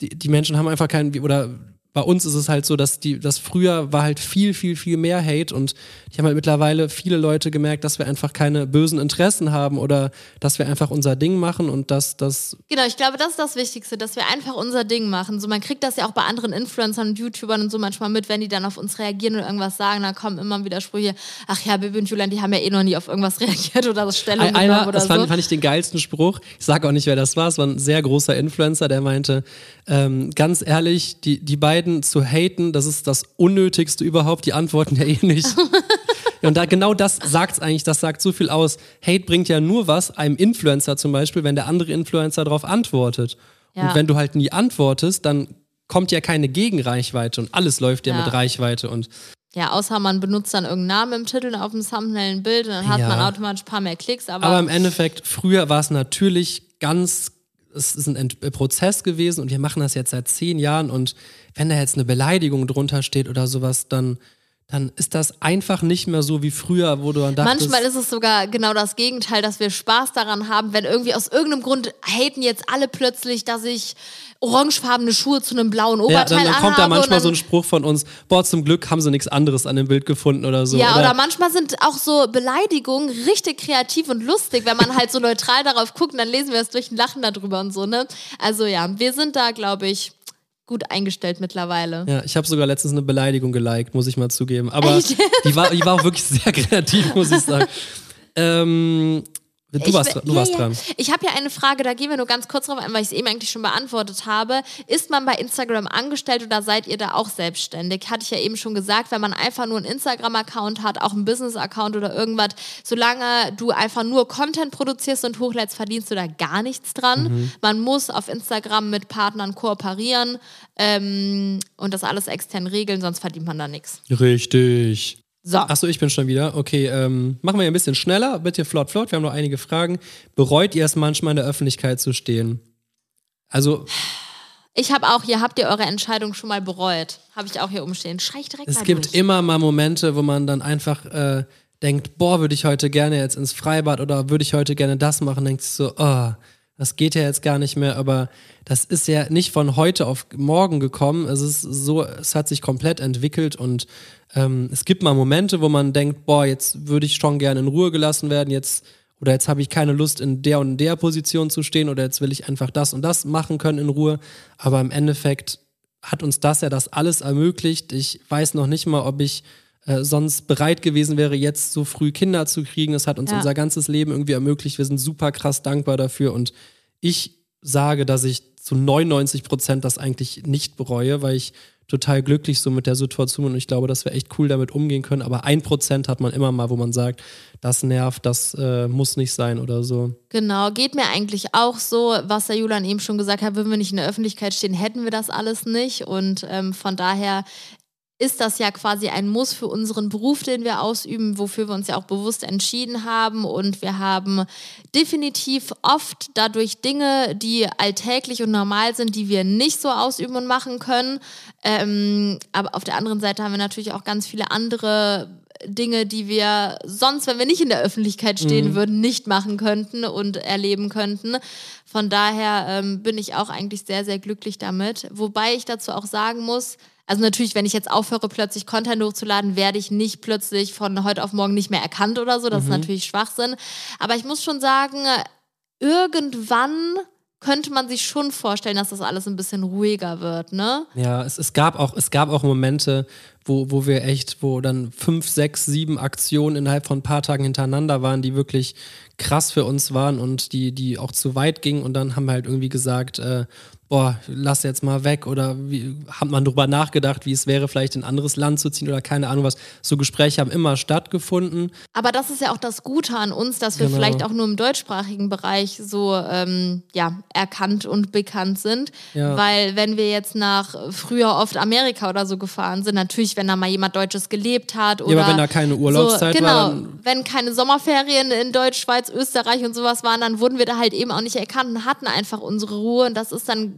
die, die Menschen haben einfach keinen, oder bei uns ist es halt so, dass die, das früher war halt viel, viel, viel mehr Hate und die haben halt mittlerweile viele Leute gemerkt, dass wir einfach keine bösen Interessen haben oder dass wir einfach unser Ding machen und dass das Genau, ich glaube, das ist das Wichtigste, dass wir einfach unser Ding machen. So, man kriegt das ja auch bei anderen Influencern und YouTubern und so manchmal mit, wenn die dann auf uns reagieren und irgendwas sagen, dann kommen immer wieder Sprüche, ach ja, Bibi und Julian, die haben ja eh noch nie auf irgendwas reagiert oder das Stellung Ein- genommen Einer, oder das fand, so. fand ich den geilsten Spruch. Ich sage auch nicht, wer das war. Es war ein sehr großer Influencer, der meinte, ähm, ganz ehrlich, die, die beiden zu haten, das ist das Unnötigste überhaupt. Die antworten ja eh nicht. Und da genau das sagt's eigentlich, das sagt so viel aus. Hate bringt ja nur was, einem Influencer zum Beispiel, wenn der andere Influencer darauf antwortet. Ja. Und wenn du halt nie antwortest, dann kommt ja keine Gegenreichweite und alles läuft ja, Ja. mit Reichweite und Ja, außer man benutzt dann irgendeinen Namen im Titel auf dem Thumbnail ein Bild und dann hat Ja. man automatisch ein paar mehr Klicks. Aber, Aber im Endeffekt, früher war es natürlich ganz, es ist ein Ent äh, Prozess gewesen und wir machen das jetzt seit zehn Jahren und wenn da jetzt eine Beleidigung drunter steht oder sowas, dann, dann ist das einfach nicht mehr so wie früher, wo du dann dachtest, Manchmal ist es sogar genau das Gegenteil, dass wir Spaß daran haben, wenn irgendwie aus irgendeinem Grund haten jetzt alle plötzlich, dass ich orangefarbene Schuhe zu einem blauen ja, Oberteil dann, dann kommt da manchmal so ein Spruch von uns, boah, zum Glück haben sie nichts anderes an dem Bild gefunden oder so. Ja, oder manchmal sind auch so Beleidigungen richtig kreativ und lustig, wenn man halt so neutral darauf guckt und dann lesen wir es durch und lachen darüber und so, ne? Also ja, wir sind da, glaube ich, gut eingestellt mittlerweile. Ja, ich habe sogar letztens eine Beleidigung geliked, muss ich mal zugeben. Aber Echt? die war, die war auch wirklich sehr kreativ, muss ich sagen. Ähm, du Ich warst, du ja, warst ja. dran. Ich habe ja eine Frage, da gehen wir nur ganz kurz drauf ein, weil ich es eben eigentlich schon beantwortet habe. Ist man bei Instagram angestellt oder seid ihr da auch selbstständig? Hatte ich ja eben schon gesagt, wenn man einfach nur einen Instagram-Account hat, auch einen Business-Account oder irgendwas, solange du einfach nur Content produzierst und hochlädst, verdienst du da gar nichts dran. Mhm. Man muss auf Instagram mit Partnern kooperieren ähm, und das alles extern regeln, sonst verdient man da nichts. Richtig. So. Achso, ich bin schon wieder. Okay, ähm, machen wir ein bisschen schneller. Bitte flott, flott. Wir haben noch einige Fragen. Bereut ihr es manchmal in der Öffentlichkeit zu stehen? Also, Ich habe auch hier, habt ihr eure Entscheidung schon mal bereut? Habe ich auch hier umstehen. Schrei ich direkt es gibt durch. immer mal Momente, wo man dann einfach äh, denkt, boah, würde ich heute gerne jetzt ins Freibad oder würde ich heute gerne das machen, denkt sich so, oh, das geht ja jetzt gar nicht mehr, aber das ist ja nicht von heute auf morgen gekommen. Es ist so, es hat sich komplett entwickelt und ähm, es gibt mal Momente, wo man denkt, boah, jetzt würde ich schon gerne in Ruhe gelassen werden, jetzt oder jetzt habe ich keine Lust in der und der Position zu stehen oder jetzt will ich einfach das und das machen können in Ruhe. Aber im Endeffekt hat uns das ja das alles ermöglicht. Ich weiß noch nicht mal, ob ich äh, sonst bereit gewesen wäre, jetzt so früh Kinder zu kriegen. Das hat uns Ja. unser ganzes Leben irgendwie ermöglicht. Wir sind super krass dankbar dafür und ich sage, dass ich zu 99 Prozent das eigentlich nicht bereue, weil ich total glücklich so mit der Situation und ich glaube, dass wir echt cool damit umgehen können. Aber ein Prozent hat man immer mal, wo man sagt, das nervt, das äh, muss nicht sein oder so. Genau, geht mir eigentlich auch so, was der Julian eben schon gesagt hat, würden wir nicht in der Öffentlichkeit stehen, hätten wir das alles nicht. Und ähm, von daher ist das ja quasi ein Muss für unseren Beruf, den wir ausüben, wofür wir uns ja auch bewusst entschieden haben. Und wir haben definitiv oft dadurch Dinge, die alltäglich und normal sind, die wir nicht so ausüben und machen können. Ähm, aber auf der anderen Seite haben wir natürlich auch ganz viele andere Dinge, die wir sonst, wenn wir nicht in der Öffentlichkeit stehen würden, nicht machen könnten und erleben könnten. Von daher ähm, bin ich auch eigentlich sehr, sehr glücklich damit. Wobei ich dazu auch sagen muss, also natürlich, wenn ich jetzt aufhöre, plötzlich Content hochzuladen, werde ich nicht plötzlich von heute auf morgen nicht mehr erkannt oder so. Das ist natürlich Schwachsinn. Aber ich muss schon sagen, irgendwann könnte man sich schon vorstellen, dass das alles ein bisschen ruhiger wird, ne? Ja, es, es, gab auch, es gab auch Momente, wo, wo wir echt, wo dann fünf, sechs, sieben Aktionen innerhalb von ein paar Tagen hintereinander waren, die wirklich krass für uns waren und die, die auch zu weit gingen. Und dann haben wir halt irgendwie gesagt, äh, boah, lass jetzt mal weg. Oder wie, hat man drüber nachgedacht, wie es wäre, vielleicht in ein anderes Land zu ziehen oder keine Ahnung was. So Gespräche haben immer stattgefunden. Aber das ist ja auch das Gute an uns, dass wir Genau. vielleicht auch nur im deutschsprachigen Bereich so ähm, ja, erkannt und bekannt sind. Ja. Weil wenn wir jetzt nach früher oft Amerika oder so gefahren sind, natürlich, wenn da mal jemand Deutsches gelebt hat oder aber wenn da keine Urlaubszeit so, genau, war, dann- wenn keine Sommerferien in Deutsch, Schweiz, Österreich und sowas waren, dann wurden wir da halt eben auch nicht erkannt und hatten einfach unsere Ruhe und das ist dann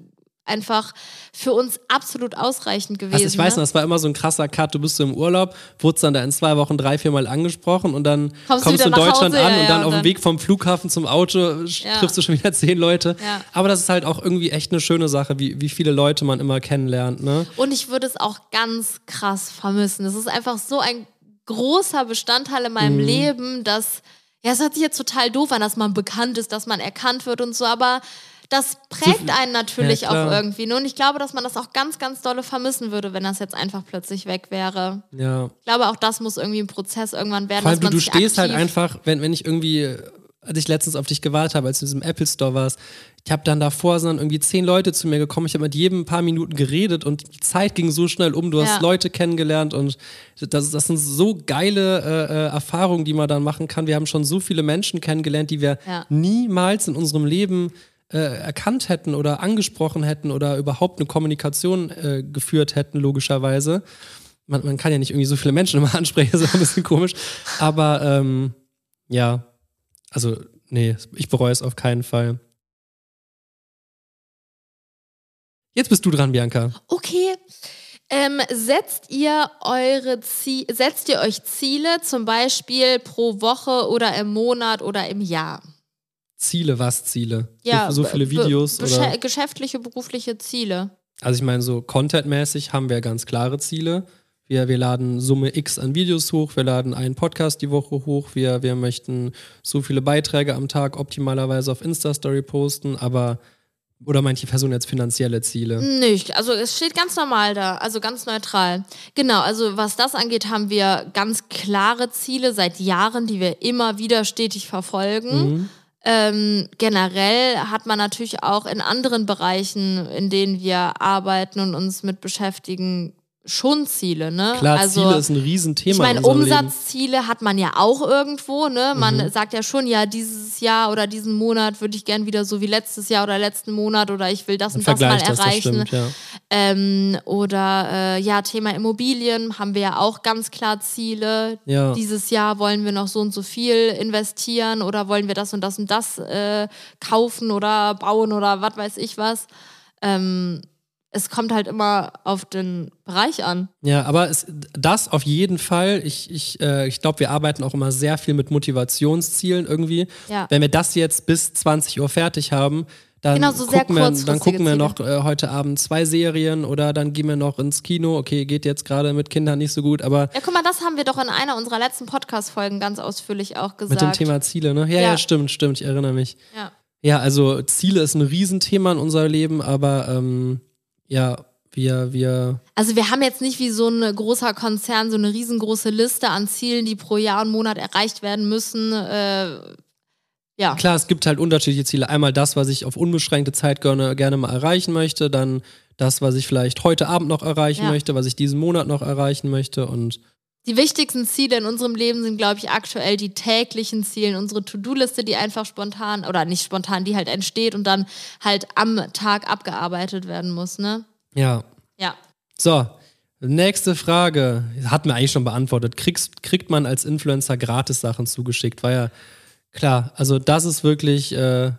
einfach für uns absolut ausreichend gewesen. Also ich weiß ne? noch, das war immer so ein krasser Cut. Du bist so im Urlaub, wurdest dann da in zwei Wochen drei, vier Mal angesprochen und dann Kommst kommst, du in Deutschland Hause, an ja, und ja, dann und auf dem Weg vom Flughafen zum Auto Ja. triffst du schon wieder zehn Leute. Ja. Aber das ist halt auch irgendwie echt eine schöne Sache, wie, wie viele Leute man immer kennenlernt. Ne? Und ich würde es auch ganz krass vermissen. Das ist einfach so ein großer Bestandteil in meinem Mhm. Leben, dass, ja, es hört sich jetzt total doof an, dass man bekannt ist, dass man erkannt wird und so, aber das prägt einen natürlich Ja, auch irgendwie. ne? Und ich glaube, dass man das auch ganz, ganz dolle vermissen würde, wenn das jetzt einfach plötzlich weg wäre. Ja. Ich glaube, auch das muss irgendwie ein Prozess irgendwann werden. Vor allem, du, du stehst halt einfach, wenn, wenn ich irgendwie als ich letztens auf dich gewartet habe, als du in diesem Apple Store warst, ich habe dann davor sind dann irgendwie zehn Leute zu mir gekommen. Ich habe mit jedem ein paar Minuten geredet und die Zeit ging so schnell um. Du hast Ja. Leute kennengelernt und das, das sind so geile äh, äh, Erfahrungen, die man dann machen kann. Wir haben schon so viele Menschen kennengelernt, die wir Ja. niemals in unserem Leben äh, erkannt hätten oder angesprochen hätten oder überhaupt eine Kommunikation äh, geführt hätten, logischerweise. Man, man kann ja nicht irgendwie so viele Menschen immer ansprechen, das ist ein bisschen komisch. Aber ähm, ja, also nee, ich bereue es auf keinen Fall. Jetzt bist du dran, Bianca. Okay. Ähm, setzt ihr eure setzt ihr euch Ziele, zum Beispiel pro Woche oder im Monat oder im Jahr? Ziele, was Ziele? Ja, so, so viele Videos oder? geschäftliche, berufliche Ziele. Also ich meine, so contentmäßig haben wir ganz klare Ziele. Wir, wir laden Summe X an Videos hoch, wir laden einen Podcast die Woche hoch, wir, wir möchten so viele Beiträge am Tag optimalerweise auf Insta-Story posten, aber oder manche Personen jetzt finanzielle Ziele. Nicht. Also es steht ganz normal da, also ganz neutral. Genau, also was das angeht, haben wir ganz klare Ziele seit Jahren, die wir immer wieder stetig verfolgen. Ähm, generell hat man natürlich auch in anderen Bereichen, in denen wir arbeiten und uns mit beschäftigen, schon Ziele, ne? Klar, also, Ziele ist ein Riesenthema ich meine, in unserem Leben. Umsatzziele hat man ja auch irgendwo, ne? Man Mhm. sagt ja schon, ja, dieses Jahr oder diesen Monat würde ich gern wieder so wie letztes Jahr oder letzten Monat oder ich will das und, das mal Vergleich das, das erreichen. stimmt, ja. ähm, oder äh, ja, Thema Immobilien haben wir ja auch ganz klar Ziele. Ja. Dieses Jahr wollen wir noch so und so viel investieren oder wollen wir das und das und das äh, kaufen oder bauen oder was weiß ich was. Ähm, es kommt halt immer auf den Bereich an. Ja, aber es, das auf jeden Fall. Ich, ich, äh, ich glaube, wir arbeiten auch immer sehr viel mit Motivationszielen irgendwie. Ja. Wenn wir das jetzt bis 20 Uhr fertig haben, dann, Genau, so gucken, wir, dann gucken wir noch äh, heute Abend zwei Serien oder dann gehen wir noch ins Kino. Okay, geht jetzt gerade mit Kindern nicht so gut, aber Ja, guck mal, das haben wir doch in einer unserer letzten Podcast-Folgen ganz ausführlich auch gesagt. mit dem Thema Ziele, ne? Ja, ja, Ja. stimmt, stimmt, ich erinnere mich. Ja. Ja, also Ziele ist ein Riesenthema in unserem Leben, aber ähm, ja, wir, wir, Also wir haben jetzt nicht wie so ein großer Konzern so eine riesengroße Liste an Zielen, die pro Jahr und Monat erreicht werden müssen. Äh, ja. Klar, es gibt halt unterschiedliche Ziele. Einmal das, was ich auf unbeschränkte Zeit gerne, gerne mal erreichen möchte, dann das, was ich vielleicht heute Abend noch erreichen Ja. möchte, was ich diesen Monat noch erreichen möchte und Die wichtigsten Ziele in unserem Leben sind, glaube ich, aktuell die täglichen Ziele, unsere To-Do-Liste, die einfach spontan oder nicht spontan, die halt entsteht und dann halt am Tag abgearbeitet werden muss, ne? ja. Ja. So, nächste Frage. Hatten wir eigentlich schon beantwortet. Kriegst, kriegt man als Influencer gratis Sachen zugeschickt? War ja klar. Also das ist wirklich. Äh,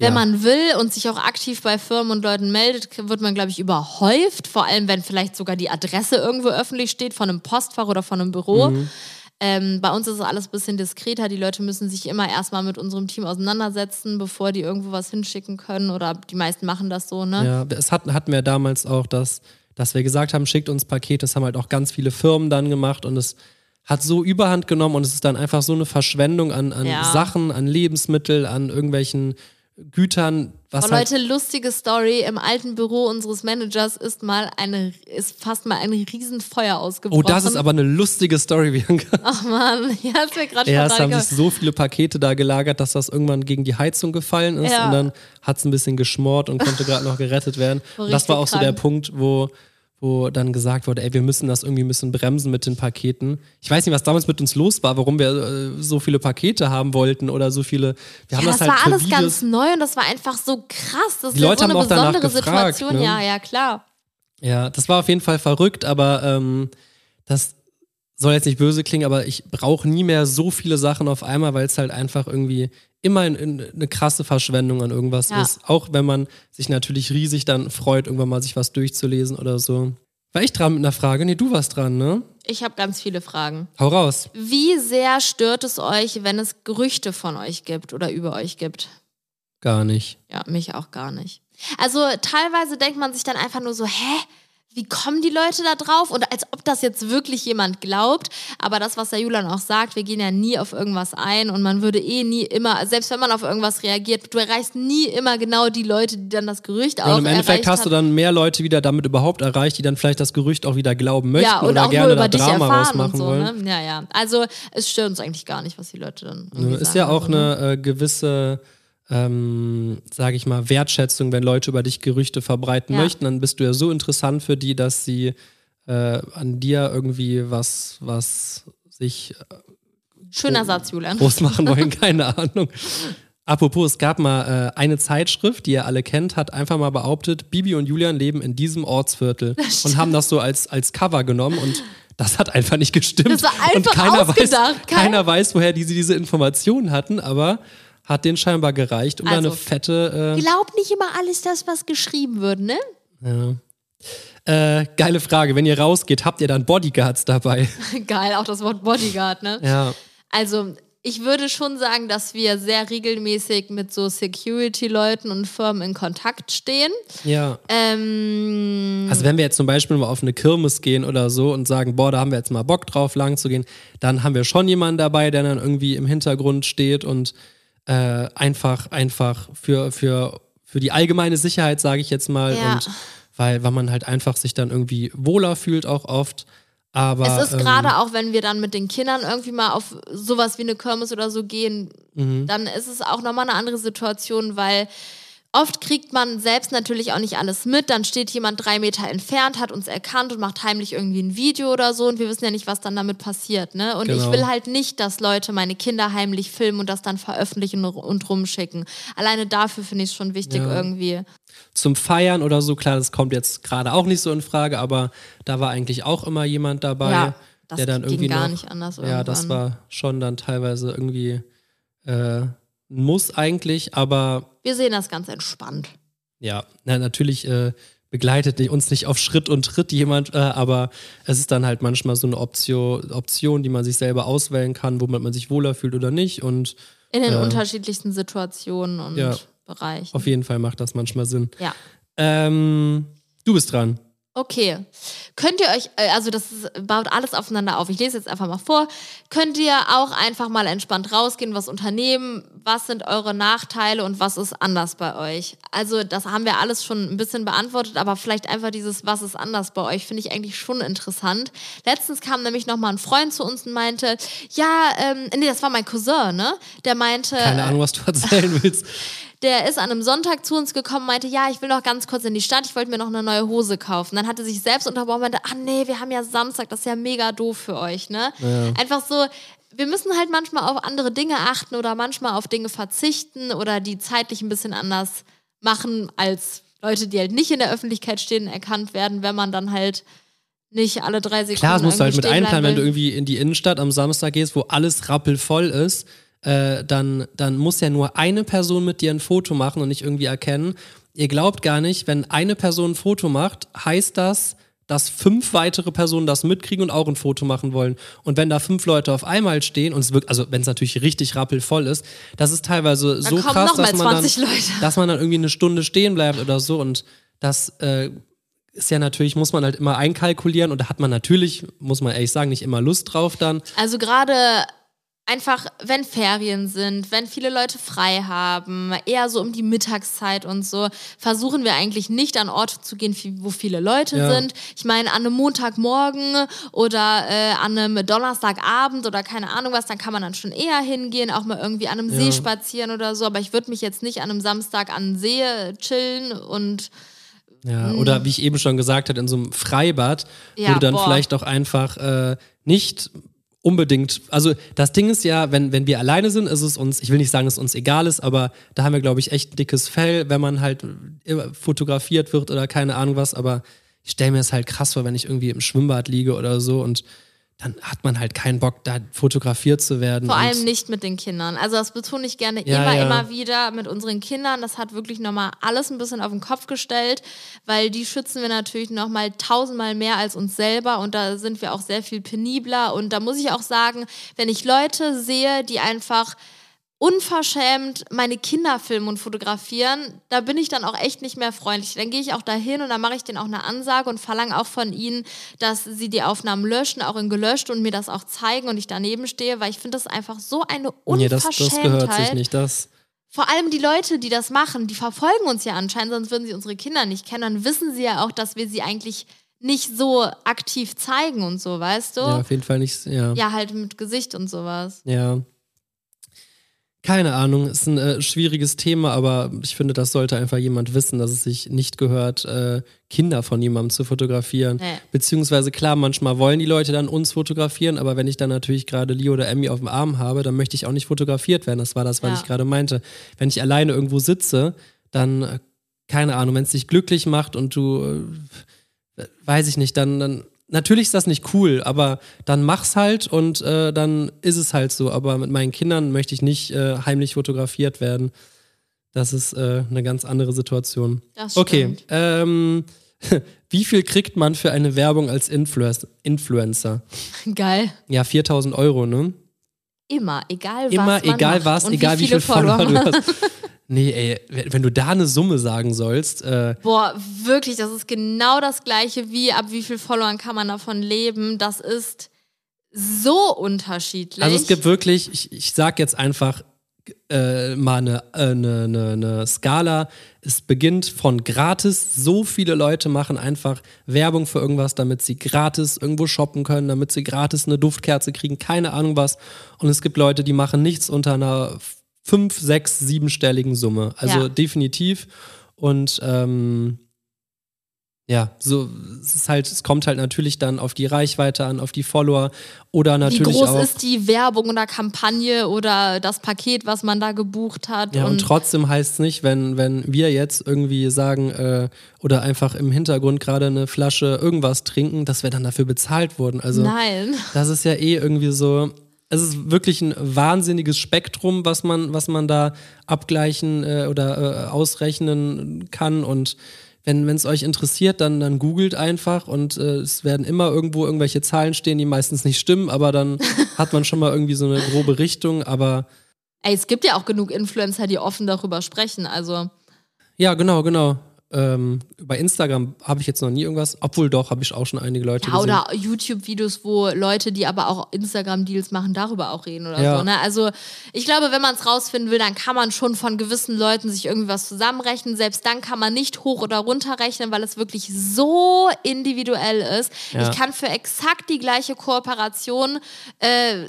Wenn ja. man will und sich auch aktiv bei Firmen und Leuten meldet, wird man, glaube ich, überhäuft. Vor allem, wenn vielleicht sogar die Adresse irgendwo öffentlich steht von einem Postfach oder von einem Büro. Mhm. Ähm, bei uns ist es alles ein bisschen diskreter. Die Leute müssen sich immer erstmal mit unserem Team auseinandersetzen, bevor die irgendwo was hinschicken können. Oder die meisten machen das so, ne? Ja, es hat, hatten wir damals auch, dass, dass wir gesagt haben, schickt uns Pakete. Das haben halt auch ganz viele Firmen dann gemacht und es hat so überhand genommen und es ist dann einfach so eine Verschwendung an, an Ja. Sachen, an Lebensmittel, an irgendwelchen Gütern. Was Oh, halt, Leute, lustige Story. Im alten Büro unseres Managers ist mal eine, ist fast mal ein Riesenfeuer ausgebrochen. oh, das ist aber eine lustige Story, Bianca. Ach man, ja, ist mir gerade Ja, es haben sich so viele Pakete da gelagert, dass das irgendwann gegen die Heizung gefallen ist Ja. und dann hat es ein bisschen geschmort und konnte gerade noch gerettet werden. Das war auch so der. Punkt, wo, wo dann gesagt wurde, ey, wir müssen das irgendwie ein bisschen bremsen mit den Paketen. Ich weiß nicht, was damals mit uns los war, warum wir äh, so viele Pakete haben wollten oder so viele. Wir haben Ja, das, das, halt war alles ganz neu und das war einfach so krass. Das Die ist ja Leute so eine haben besondere gefragt, Situation. ne? Ja, ja, klar. Ja, das war auf jeden Fall verrückt, aber ähm, das soll jetzt nicht böse klingen, aber ich brauche nie mehr so viele Sachen auf einmal, weil es halt einfach irgendwie immer in, in, eine krasse Verschwendung an irgendwas Ja. ist. Auch wenn man sich natürlich riesig dann freut, irgendwann mal sich was durchzulesen oder so. War ich dran mit einer Frage? Nee, du warst dran, ne? Ich habe ganz viele Fragen. Hau raus. Wie sehr stört es euch, wenn es Gerüchte von euch gibt oder über euch gibt? Gar nicht. Ja, mich auch gar nicht. Also teilweise denkt man sich dann einfach nur so, hä? Wie kommen die Leute da drauf? Und als ob das jetzt wirklich jemand glaubt. Aber das, was der Julian auch sagt, wir gehen ja nie auf irgendwas ein und man würde eh nie immer, selbst wenn man auf irgendwas reagiert, du erreichst nie immer genau die Leute, die dann das Gerücht auch Und im Endeffekt hast hat. du dann mehr Leute wieder damit überhaupt erreicht, die dann vielleicht das Gerücht auch wieder glauben möchten ja, und oder auch gerne nur über da dich Drama erfahren rausmachen so, wollen. ne? Ja, ja. Also es stört uns eigentlich gar nicht, was die Leute dann. Ist sagen, ja auch ne? eine äh, gewisse, ähm, sage ich mal, Wertschätzung, wenn Leute über dich Gerüchte verbreiten Ja. möchten, dann bist du ja so interessant für die, dass sie äh, an dir irgendwie was, was sich Schöner Satz, Julian. groß machen wollen, keine Ahnung. Apropos, es gab mal äh, eine Zeitschrift, die ihr alle kennt, hat einfach mal behauptet, Bibi und Julian leben in diesem Ortsviertel und haben das so als, als Cover genommen und das hat einfach nicht gestimmt. Das war und einfach keiner weiß, ausgedacht. Kein- keiner weiß, woher diese diese Informationen hatten, aber hat denen scheinbar gereicht, um Also, eine fette äh, Glaub nicht immer alles das, was geschrieben wird, ne? äh, geile Frage. Wenn ihr rausgeht, habt ihr dann Bodyguards dabei? Geil, auch das Wort Bodyguard, ne? ja. Also, ich würde schon sagen, dass wir sehr regelmäßig mit so Security-Leuten und Firmen in Kontakt stehen. Ja. Ähm, Also wenn wir jetzt zum Beispiel mal auf eine Kirmes gehen oder so und sagen, boah, da haben wir jetzt mal Bock drauf, lang zu gehen, dann haben wir schon jemanden dabei, der dann irgendwie im Hintergrund steht und äh, einfach, einfach für, für, für die allgemeine Sicherheit, sage ich jetzt mal, Ja. und weil, weil man halt einfach sich dann irgendwie wohler fühlt auch oft. Aber es ist ähm, gerade auch, wenn wir dann mit den Kindern irgendwie mal auf sowas wie eine Kirmes oder so gehen, Mhm. dann ist es auch nochmal eine andere Situation, weil oft kriegt man selbst natürlich auch nicht alles mit. Dann steht jemand drei Meter entfernt, hat uns erkannt und macht heimlich irgendwie ein Video oder so und wir wissen ja nicht, was dann damit passiert. Ne? Und ich Genau. will halt nicht, dass Leute meine Kinder heimlich filmen und das dann veröffentlichen und, rumschicken. Alleine dafür finde ich es schon wichtig Ja. irgendwie. zum Feiern oder so, klar, das kommt jetzt gerade auch nicht so in Frage, aber da war eigentlich auch immer jemand dabei, Ja, das der dann ging irgendwie gar noch, nicht anders Ja, das irgendwann. war schon dann teilweise irgendwie äh, muss eigentlich, aber Wir sehen das ganz entspannt. ja, na, natürlich äh, begleitet uns nicht auf Schritt und Tritt jemand, äh, aber es ist dann halt manchmal so eine Option, Option, die man sich selber auswählen kann, womit man sich wohler fühlt oder nicht und In den Ja. unterschiedlichsten Situationen und Ja. Bereichen. auf jeden Fall macht das manchmal Sinn. Ja. Ähm, du bist dran. Okay. Könnt ihr euch, äh, also das baut alles aufeinander auf. Ich lese jetzt einfach mal vor. Könnt ihr auch einfach mal entspannt rausgehen, was unternehmen? Was sind eure Nachteile und was ist anders bei euch? Also das haben wir alles schon ein bisschen beantwortet, aber vielleicht einfach dieses, was ist anders bei euch, finde ich eigentlich schon interessant. Letztens kam nämlich noch mal ein Freund zu uns und meinte, ja, ähm, nee, das war mein Cousin, ne? Der meinte, Keine Ahnung, was du erzählen willst. der ist an einem Sonntag zu uns gekommen, meinte, ja, ich will noch ganz kurz in die Stadt, ich wollte mir noch eine neue Hose kaufen. Dann hat er sich selbst unterbrochen und meinte, ah nee, wir haben ja Samstag, das ist ja mega doof für euch, ne? Einfach so, wir müssen halt manchmal auf andere Dinge achten oder manchmal auf Dinge verzichten oder die zeitlich ein bisschen anders machen als Leute, die halt nicht in der Öffentlichkeit stehen, erkannt werden, wenn man dann halt nicht alle drei Sekunden Klar, das musst du halt mit einplanen, wenn du irgendwie in die Innenstadt am Samstag gehst, wo alles rappelvoll ist, äh, dann, dann muss ja nur eine Person mit dir ein Foto machen und nicht irgendwie erkennen. Ihr glaubt gar nicht, wenn eine Person ein Foto macht, heißt das, dass fünf weitere Personen das mitkriegen und auch ein Foto machen wollen. Und wenn da fünf Leute auf einmal stehen, und es wirkt, also wenn es natürlich richtig rappelvoll ist, das ist teilweise so krass, dass man, 20 dann, Leute. dass man dann irgendwie eine Stunde stehen bleibt oder so. Und das äh, ist ja natürlich, muss man halt immer einkalkulieren und da hat man natürlich, muss man ehrlich sagen, nicht immer Lust drauf dann. Also gerade einfach, wenn Ferien sind, wenn viele Leute frei haben, eher so um die Mittagszeit und so, versuchen wir eigentlich nicht an Orte zu gehen, wo viele Leute Ja. sind. Ich meine, an einem Montagmorgen oder äh, an einem Donnerstagabend oder keine Ahnung was, dann kann man dann schon eher hingehen, auch mal irgendwie an einem See Ja. spazieren oder so. Aber ich würde mich jetzt nicht an einem Samstag an den See chillen und Ja, oder wie ich eben schon gesagt habe, in so einem Freibad, Ja, wo du dann boah. vielleicht auch einfach äh, nicht unbedingt, also das Ding ist ja, wenn, wenn wir alleine sind, ist es uns, ich will nicht sagen, dass es uns egal ist, aber da haben wir, glaube ich, echt dickes Fell, wenn man halt fotografiert wird oder keine Ahnung was, aber ich stelle mir es halt krass vor, wenn ich irgendwie im Schwimmbad liege oder so und dann hat man halt keinen Bock, da fotografiert zu werden. Vor allem nicht mit den Kindern. Also das betone ich gerne Ja, immer, ja. immer wieder mit unseren Kindern. Das hat wirklich nochmal alles ein bisschen auf den Kopf gestellt, weil die schützen wir natürlich nochmal tausendmal mehr als uns selber und da sind wir auch sehr viel penibler. Und da muss ich auch sagen, wenn ich Leute sehe, die einfach unverschämt meine Kinder filmen und fotografieren, da bin ich dann auch echt nicht mehr freundlich. Dann gehe ich auch dahin und dann mache ich denen auch eine Ansage und verlange auch von ihnen, dass sie die Aufnahmen löschen, auch in gelöscht und mir das auch zeigen und ich daneben stehe, weil ich finde das einfach so eine Nee, das, Unverschämtheit. das gehört sich nicht. Das, Vor allem die Leute, die das machen, die verfolgen uns ja anscheinend, sonst würden sie unsere Kinder nicht kennen. Dann wissen sie ja auch, dass wir sie eigentlich nicht so aktiv zeigen und so, weißt du? ja, auf jeden Fall nicht. Ja. Ja, halt mit Gesicht und sowas. Ja. Keine Ahnung, ist ein äh, schwieriges Thema, aber ich finde, das sollte einfach jemand wissen, dass es sich nicht gehört, äh, Kinder von jemandem zu fotografieren. Nee. Beziehungsweise klar, manchmal wollen die Leute dann uns fotografieren, aber wenn ich dann natürlich gerade Leo oder Emmy auf dem Arm habe, dann möchte ich auch nicht fotografiert werden. Das war das, was Ja. ich gerade meinte. Wenn ich alleine irgendwo sitze, dann, äh, keine Ahnung, wenn es dich glücklich macht und du, äh, weiß ich nicht, dann, dann natürlich ist das nicht cool, aber dann mach's halt und äh, dann ist es halt so. Aber mit meinen Kindern möchte ich nicht äh, heimlich fotografiert werden. Das ist äh, eine ganz andere Situation. Das Okay, ähm, wie viel kriegt man für eine Werbung als Influ Influencer? Geil. Ja, 4000 Euro, ne? Immer, egal was. Immer, egal macht was, und egal wie, viele viel Follower, du hast. Nee, ey, wenn du da eine Summe sagen sollst, äh, Boah, wirklich, das ist genau das gleiche wie ab wie viel Followern kann man davon leben. Das ist so unterschiedlich. Also es gibt wirklich, ich, ich sag jetzt einfach äh, mal eine, äh, eine, eine, eine Skala. Es beginnt von gratis. So viele Leute machen einfach Werbung für irgendwas, damit sie gratis irgendwo shoppen können, damit sie gratis eine Duftkerze kriegen, keine Ahnung was. Und es gibt Leute, die machen nichts unter einer fünf, sechs, siebenstelligen Summe. Also Ja. definitiv. Und ähm, ja, so es ist halt, es kommt halt natürlich dann auf die Reichweite an, auf die Follower oder wie natürlich groß auch. ist die Werbung oder Kampagne oder das Paket, was man da gebucht hat. Ja, und, und trotzdem heißt es nicht, wenn, wenn wir jetzt irgendwie sagen äh, oder einfach im Hintergrund gerade eine Flasche irgendwas trinken, dass wir dann dafür bezahlt wurden. Also Nein. das ist ja eh irgendwie so. Es ist wirklich ein wahnsinniges Spektrum, was man, was man da abgleichen äh, oder äh, ausrechnen kann. Und wenn es euch interessiert, dann, dann googelt einfach und äh, es werden immer irgendwo irgendwelche Zahlen stehen, die meistens nicht stimmen, aber dann hat man schon mal irgendwie so eine grobe Richtung. Aber Ey, es gibt ja auch genug Influencer, die offen darüber sprechen. Also, Ja, genau, genau. Ähm, bei Instagram habe ich jetzt noch nie irgendwas, obwohl doch, habe ich auch schon einige Leute ja, gesehen. oder YouTube-Videos, wo Leute, die aber auch Instagram-Deals machen, darüber auch reden oder Ja. so. Ne? Also, ich glaube, wenn man es rausfinden will, dann kann man schon von gewissen Leuten sich irgendwie was zusammenrechnen. Selbst dann kann man nicht hoch oder runter rechnen, weil es wirklich so individuell ist. Ja. Ich kann für exakt die gleiche Kooperation, äh,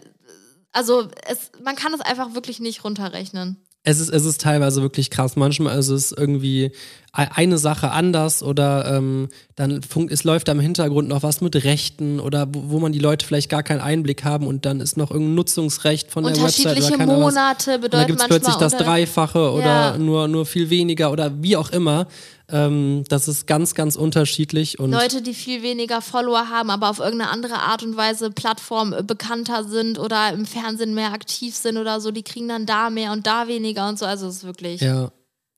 also es, man kann es einfach wirklich nicht runterrechnen. Es ist, es ist teilweise wirklich krass. Manchmal ist es irgendwie e- eine Sache anders oder ähm, dann funkt, es läuft am Hintergrund noch was mit Rechten oder wo, wo man die Leute vielleicht gar keinen Einblick haben und dann ist noch irgendein Nutzungsrecht von der Website oder was. Monate Und dann bedeuten gibt es manchmal plötzlich das Dreifache oder Ja. nur, nur viel weniger oder wie auch immer. Ähm, das ist ganz, ganz unterschiedlich. Und Leute, die viel weniger Follower haben, aber auf irgendeine andere Art und Weise Plattform äh, bekannter sind oder im Fernsehen mehr aktiv sind oder so, die kriegen dann da mehr und da weniger und so. Also es ist wirklich. Ja.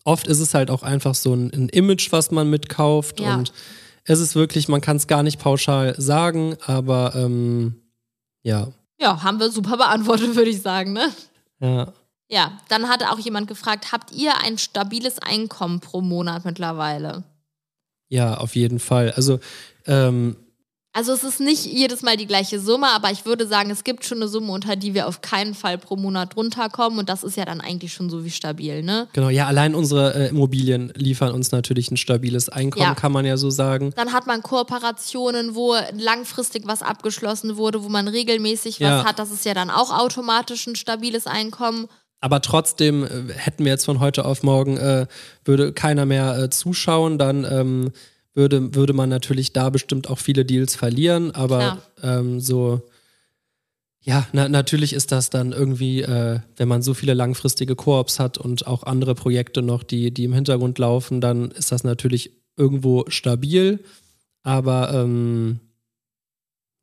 Oft ist es halt auch einfach so ein, ein Image, was man mitkauft. Ja. Und es ist wirklich, man kann es gar nicht pauschal sagen, aber ähm, ja. Ja, haben wir super beantwortet, würde ich sagen, ne? Ja. Ja, dann hatte auch jemand gefragt, habt ihr ein stabiles Einkommen pro Monat mittlerweile? Ja, auf jeden Fall. Also, ähm, Also es ist nicht jedes Mal die gleiche Summe, aber ich würde sagen, es gibt schon eine Summe, unter die wir auf keinen Fall pro Monat runterkommen und das ist ja dann eigentlich schon so wie stabil, ne? genau, ja, allein unsere äh, Immobilien liefern uns natürlich ein stabiles Einkommen, Ja. kann man ja so sagen. Dann hat man Kooperationen, wo langfristig was abgeschlossen wurde, wo man regelmäßig was Ja. hat. Das ist ja dann auch automatisch ein stabiles Einkommen. Aber trotzdem äh, hätten wir jetzt von heute auf morgen, äh, würde keiner mehr äh, zuschauen, dann ähm, würde, würde man natürlich da bestimmt auch viele Deals verlieren. Aber ähm, so, ja, na, natürlich ist das dann irgendwie, äh, wenn man so viele langfristige Koops hat und auch andere Projekte noch, die, die im Hintergrund laufen, dann ist das natürlich irgendwo stabil. Aber ähm,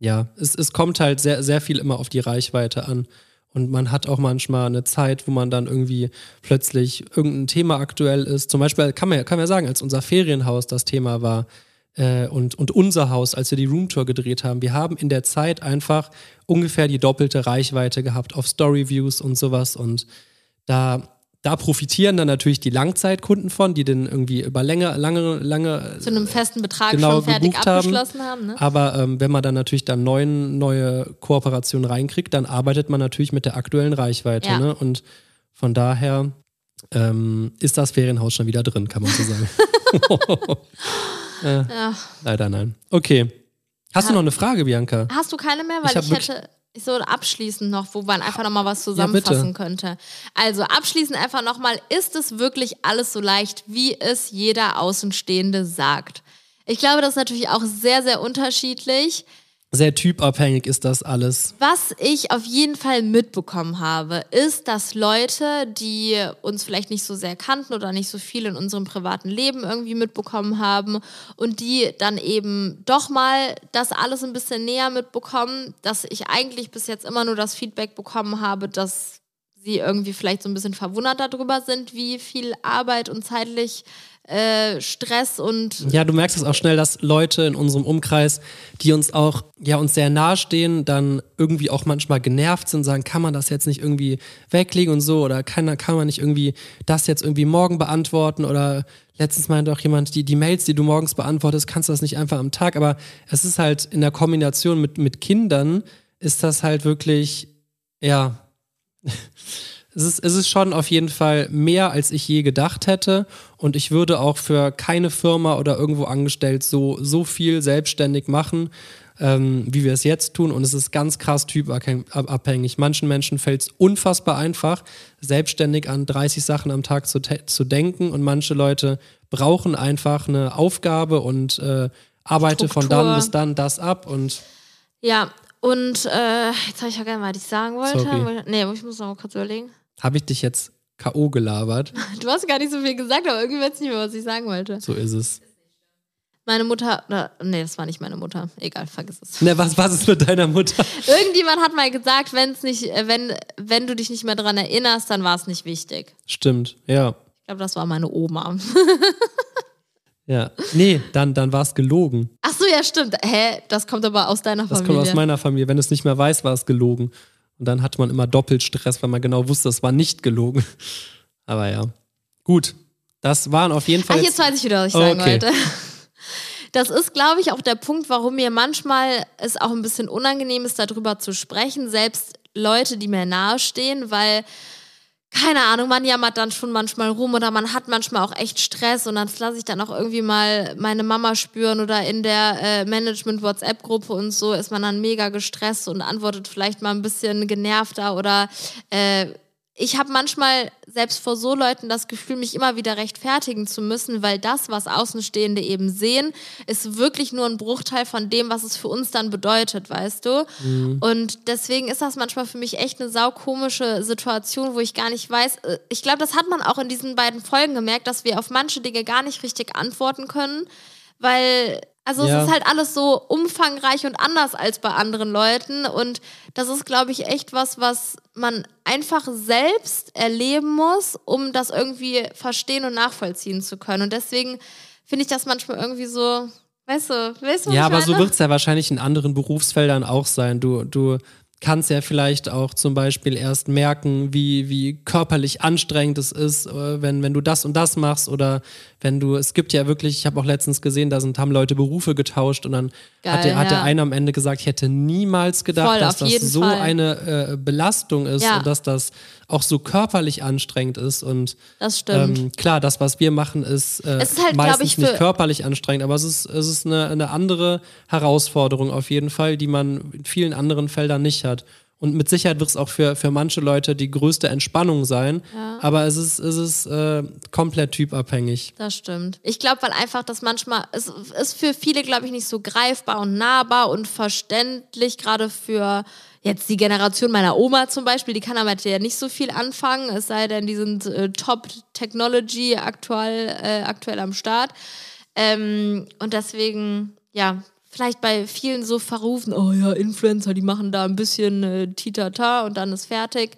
ja, es, es kommt halt sehr, sehr viel immer auf die Reichweite an. Und man hat auch manchmal eine Zeit, wo man dann irgendwie plötzlich irgendein Thema aktuell ist. Zum Beispiel kann man, ja- kann man ja sagen, als unser Ferienhaus das Thema war äh, und, und unser Haus, als wir die Roomtour gedreht haben, wir haben in der Zeit einfach ungefähr die doppelte Reichweite gehabt auf Storyviews und sowas. Und da, da profitieren dann natürlich die Langzeitkunden von, die den irgendwie über länger, lange, lange Zu einem festen Betrag genau schon fertig gebucht haben. abgeschlossen haben. ne? Aber ähm, wenn man dann natürlich dann neuen, neue Kooperationen reinkriegt, dann arbeitet man natürlich mit der aktuellen Reichweite. Ja. Ne? Und von daher ähm, ist das Ferienhaus schon wieder drin, kann man so sagen. äh, Ja. Leider nein. Okay. Hast du noch eine Frage, Bianca? Hast du keine mehr? Weil Ich ich, hätte so abschließend noch, wo man einfach nochmal was zusammenfassen könnte. Also abschließend einfach nochmal, ist es wirklich alles so leicht, wie es jeder Außenstehende sagt? Ich glaube, das ist natürlich auch sehr, sehr unterschiedlich. Sehr typabhängig ist das alles. Was ich auf jeden Fall mitbekommen habe, ist, dass Leute, die uns vielleicht nicht so sehr kannten oder nicht so viel in unserem privaten Leben irgendwie mitbekommen haben und die dann eben doch mal das alles ein bisschen näher mitbekommen, dass ich eigentlich bis jetzt immer nur das Feedback bekommen habe, dass sie irgendwie vielleicht so ein bisschen verwundert darüber sind, wie viel Arbeit und zeitlich äh, Stress und Ja, du merkst es auch schnell, dass Leute in unserem Umkreis, die uns auch, ja, uns sehr nahestehen, dann irgendwie auch manchmal genervt sind, sagen, kann man das jetzt nicht irgendwie weglegen und so oder kann, kann man nicht irgendwie das jetzt irgendwie morgen beantworten? Oder letztens meinte auch jemand, die, die Mails, die du morgens beantwortest, kannst du das nicht einfach am Tag, aber es ist halt in der Kombination mit, mit Kindern ist das halt wirklich, ja, es ist, es ist schon auf jeden Fall mehr, als ich je gedacht hätte. Und ich würde auch für keine Firma oder irgendwo angestellt so, so viel selbstständig machen, ähm, wie wir es jetzt tun. Und es ist ganz krass typabhängig. Manchen Menschen fällt es unfassbar einfach, selbstständig an 30 Sachen am Tag zu, zu denken. Und manche Leute brauchen einfach eine Aufgabe und äh, arbeite von Struktur. dann bis dann das ab. Und ja. Und äh, jetzt habe ich vergessen, was ich sagen wollte. Sorry. Nee, ich muss noch mal kurz überlegen. Habe ich dich jetzt K.O. gelabert? Du hast gar nicht so viel gesagt, aber irgendwie weiß ich nicht mehr, was ich sagen wollte. So ist es. Meine Mutter, nee, das war nicht meine Mutter. Egal, vergiss es. Ne, was, was ist mit deiner Mutter? Irgendjemand hat mal gesagt, wenn's nicht, äh, wenn, wenn du dich nicht mehr daran erinnerst, dann war es nicht wichtig. Stimmt, ja. Ich glaube, das war meine Oma. Ja. Nee, dann, dann war es gelogen. Ach so, ja, stimmt. Hä? Das kommt aber aus deiner Das Familie. kommt aus meiner Familie. Wenn du es nicht mehr weiß, war es gelogen. Und dann hatte man immer doppelt Stress, weil man genau wusste, es war nicht gelogen. Aber ja. Gut. Das waren auf jeden Fall. Ach, jetzt weiß ich wieder, was ich sagen Okay. wollte. Das ist, glaube ich, auch der Punkt, warum mir manchmal es auch ein bisschen unangenehm ist, darüber zu sprechen, selbst Leute, die mir nahestehen, weil, keine Ahnung, man jammert dann schon manchmal rum oder man hat manchmal auch echt Stress und dann lasse ich dann auch irgendwie mal meine Mama spüren oder in der äh, Management-WhatsApp-Gruppe und so ist man dann mega gestresst und antwortet vielleicht mal ein bisschen genervter oder äh, ich habe manchmal selbst vor so Leuten das Gefühl, mich immer wieder rechtfertigen zu müssen, weil das, was Außenstehende eben sehen, ist wirklich nur ein Bruchteil von dem, was es für uns dann bedeutet, weißt du? Und deswegen ist das manchmal für mich echt eine saukomische Situation, wo ich gar nicht weiß. äh, Ich glaube, das hat man auch in diesen beiden Folgen gemerkt, dass wir auf manche Dinge gar nicht richtig antworten können, weil also Ja. es ist halt alles so umfangreich und anders als bei anderen Leuten und das ist, glaube ich, echt was, was man einfach selbst erleben muss, um das irgendwie verstehen und nachvollziehen zu können. Und deswegen finde ich das manchmal irgendwie so, weißt du, weißt du, was Ja, aber so wird es ja wahrscheinlich in anderen Berufsfeldern auch sein. Du, du kannst ja vielleicht auch zum Beispiel erst merken, wie, wie körperlich anstrengend es ist, äh, wenn, wenn du das und das machst oder wenn du, es gibt ja wirklich, ich habe auch letztens gesehen, da sind, haben Leute Berufe getauscht und dann Geil, hat, der, hat der eine am Ende gesagt, ich hätte niemals gedacht, Voll, dass das so Fall. eine äh, Belastung ist Ja. und dass das auch so körperlich anstrengend ist und Das stimmt. ähm, klar, das, was wir machen, ist, äh, ist halt, meistens ich, nicht körperlich anstrengend, aber es ist, es ist eine, eine andere Herausforderung auf jeden Fall, die man in vielen anderen Feldern nicht hat. Und mit Sicherheit wird es auch für, für manche Leute die größte Entspannung sein, aber es ist, es ist äh, komplett typabhängig. Das stimmt. Ich glaube, weil einfach das manchmal, es ist für viele, glaube ich, nicht so greifbar und nahbar und verständlich, gerade für jetzt die Generation meiner Oma zum Beispiel, die kann damit ja nicht so viel anfangen, es sei denn, die sind äh, Top-Technology aktuell, äh, aktuell am Start. Ähm, und deswegen, ja, vielleicht bei vielen so verrufen, oh ja, Influencer, die machen da ein bisschen äh, Titata und dann ist fertig.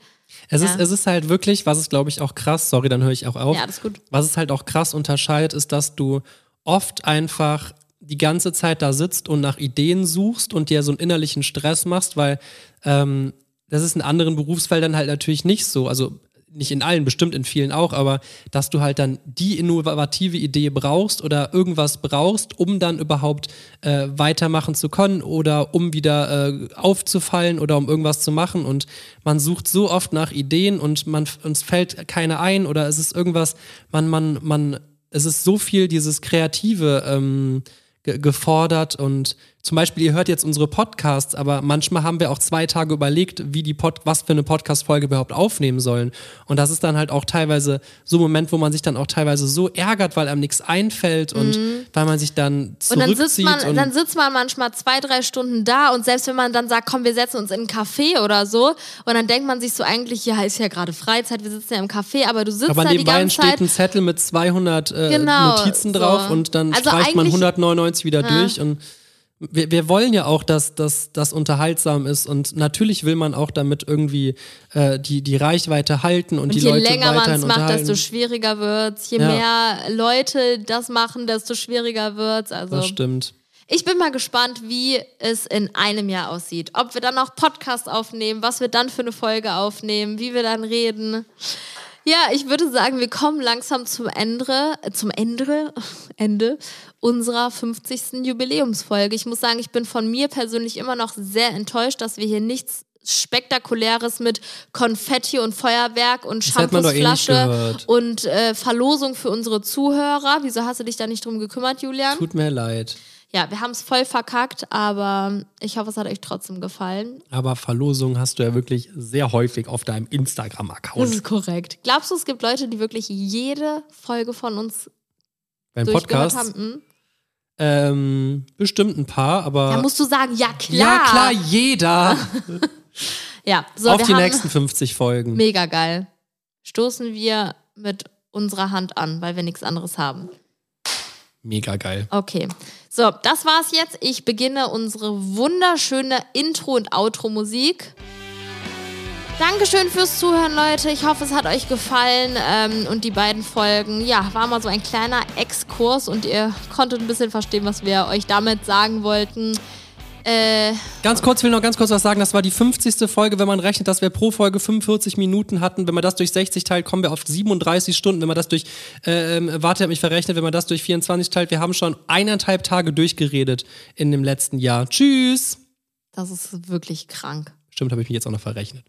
Es, Ja. ist, es ist halt wirklich, was ist, glaube ich, auch krass, sorry, dann höre ich auch auf. Ja, ist gut. Was es halt auch krass unterscheidet, ist, dass du oft einfach die ganze Zeit da sitzt und nach Ideen suchst und dir so einen innerlichen Stress machst, weil ähm, das ist in anderen Berufsfeldern halt natürlich nicht so. Also nicht in allen, bestimmt in vielen auch, aber dass du halt dann die innovative Idee brauchst oder irgendwas brauchst, um dann überhaupt äh, weitermachen zu können oder um wieder äh, aufzufallen oder um irgendwas zu machen. Und man sucht so oft nach Ideen und man uns fällt keine ein oder es ist irgendwas, man, man, man, es ist so viel dieses Kreative ähm, ge gefordert und zum Beispiel, ihr hört jetzt unsere Podcasts, aber manchmal haben wir auch zwei Tage überlegt, wie die Pod was für eine Podcast-Folge überhaupt aufnehmen sollen. Und das ist dann halt auch teilweise so ein Moment, wo man sich dann auch teilweise so ärgert, weil einem nichts einfällt und mhm. weil man sich dann zurückzieht. Und dann sitzt, man, und dann sitzt man manchmal zwei, drei Stunden da und selbst wenn man dann sagt, komm, wir setzen uns in einen Café oder so und dann denkt man sich so eigentlich, ja, ist ja gerade Freizeit, wir sitzen ja im Café, aber du sitzt aber da die ganze Zeit. steht ein Zettel mit 200 äh, genau, Notizen drauf so. und dann also streicht man 199 wieder ja. durch und wir, wir wollen ja auch, dass das unterhaltsam ist und natürlich will man auch damit irgendwie äh, die, die Reichweite halten und, und die Leute Je länger man es macht, desto schwieriger wird Je ja. mehr Leute das machen, desto schwieriger wird Also das stimmt. Ich bin mal gespannt, wie es in einem Jahr aussieht. Ob wir dann noch Podcast aufnehmen, was wir dann für eine Folge aufnehmen, wie wir dann reden. Ja, ich würde sagen, wir kommen langsam zum Ende, zum Ende, Ende unserer 50. Jubiläumsfolge. Ich muss sagen, ich bin von mir persönlich immer noch sehr enttäuscht, dass wir hier nichts Spektakuläres mit Konfetti und Feuerwerk und Shampoosflasche eh und äh, Verlosung für unsere Zuhörer. Wieso hast du dich da nicht drum gekümmert, Julian? Tut mir leid. Ja, wir haben es voll verkackt, aber ich hoffe, es hat euch trotzdem gefallen. Aber Verlosungen hast du ja wirklich sehr häufig auf deinem Instagram-Account. Das ist korrekt. Glaubst du, es gibt Leute, die wirklich jede Folge von uns beim Podcast haben? Hm? Ähm, bestimmt ein paar, aber. Da musst du sagen, ja klar. Ja klar, jeder. ja, so. Auf die nächsten 50 Folgen. Mega geil. Stoßen wir mit unserer Hand an, weil wir nichts anderes haben. Mega geil. Okay. So, das war's jetzt. Ich beginne unsere wunderschöne Intro- und Outro-Musik. Dankeschön fürs Zuhören, Leute. Ich hoffe, es hat euch gefallen. Ähm, und die beiden Folgen, ja, war mal so ein kleiner Exkurs und ihr konntet ein bisschen verstehen, was wir euch damit sagen wollten. Äh, ganz kurz, ich will noch ganz kurz was sagen. Das war die 50. Folge, wenn man rechnet, dass wir pro Folge 45 Minuten hatten. Wenn man das durch 60 teilt, kommen wir auf 37 Stunden. Wenn man das durch, äh, warte, ich habe mich verrechnet, wenn man das durch 24 teilt, wir haben schon eineinhalb Tage durchgeredet in dem letzten Jahr. Tschüss! Das ist wirklich krank. Stimmt, habe ich mich jetzt auch noch verrechnet.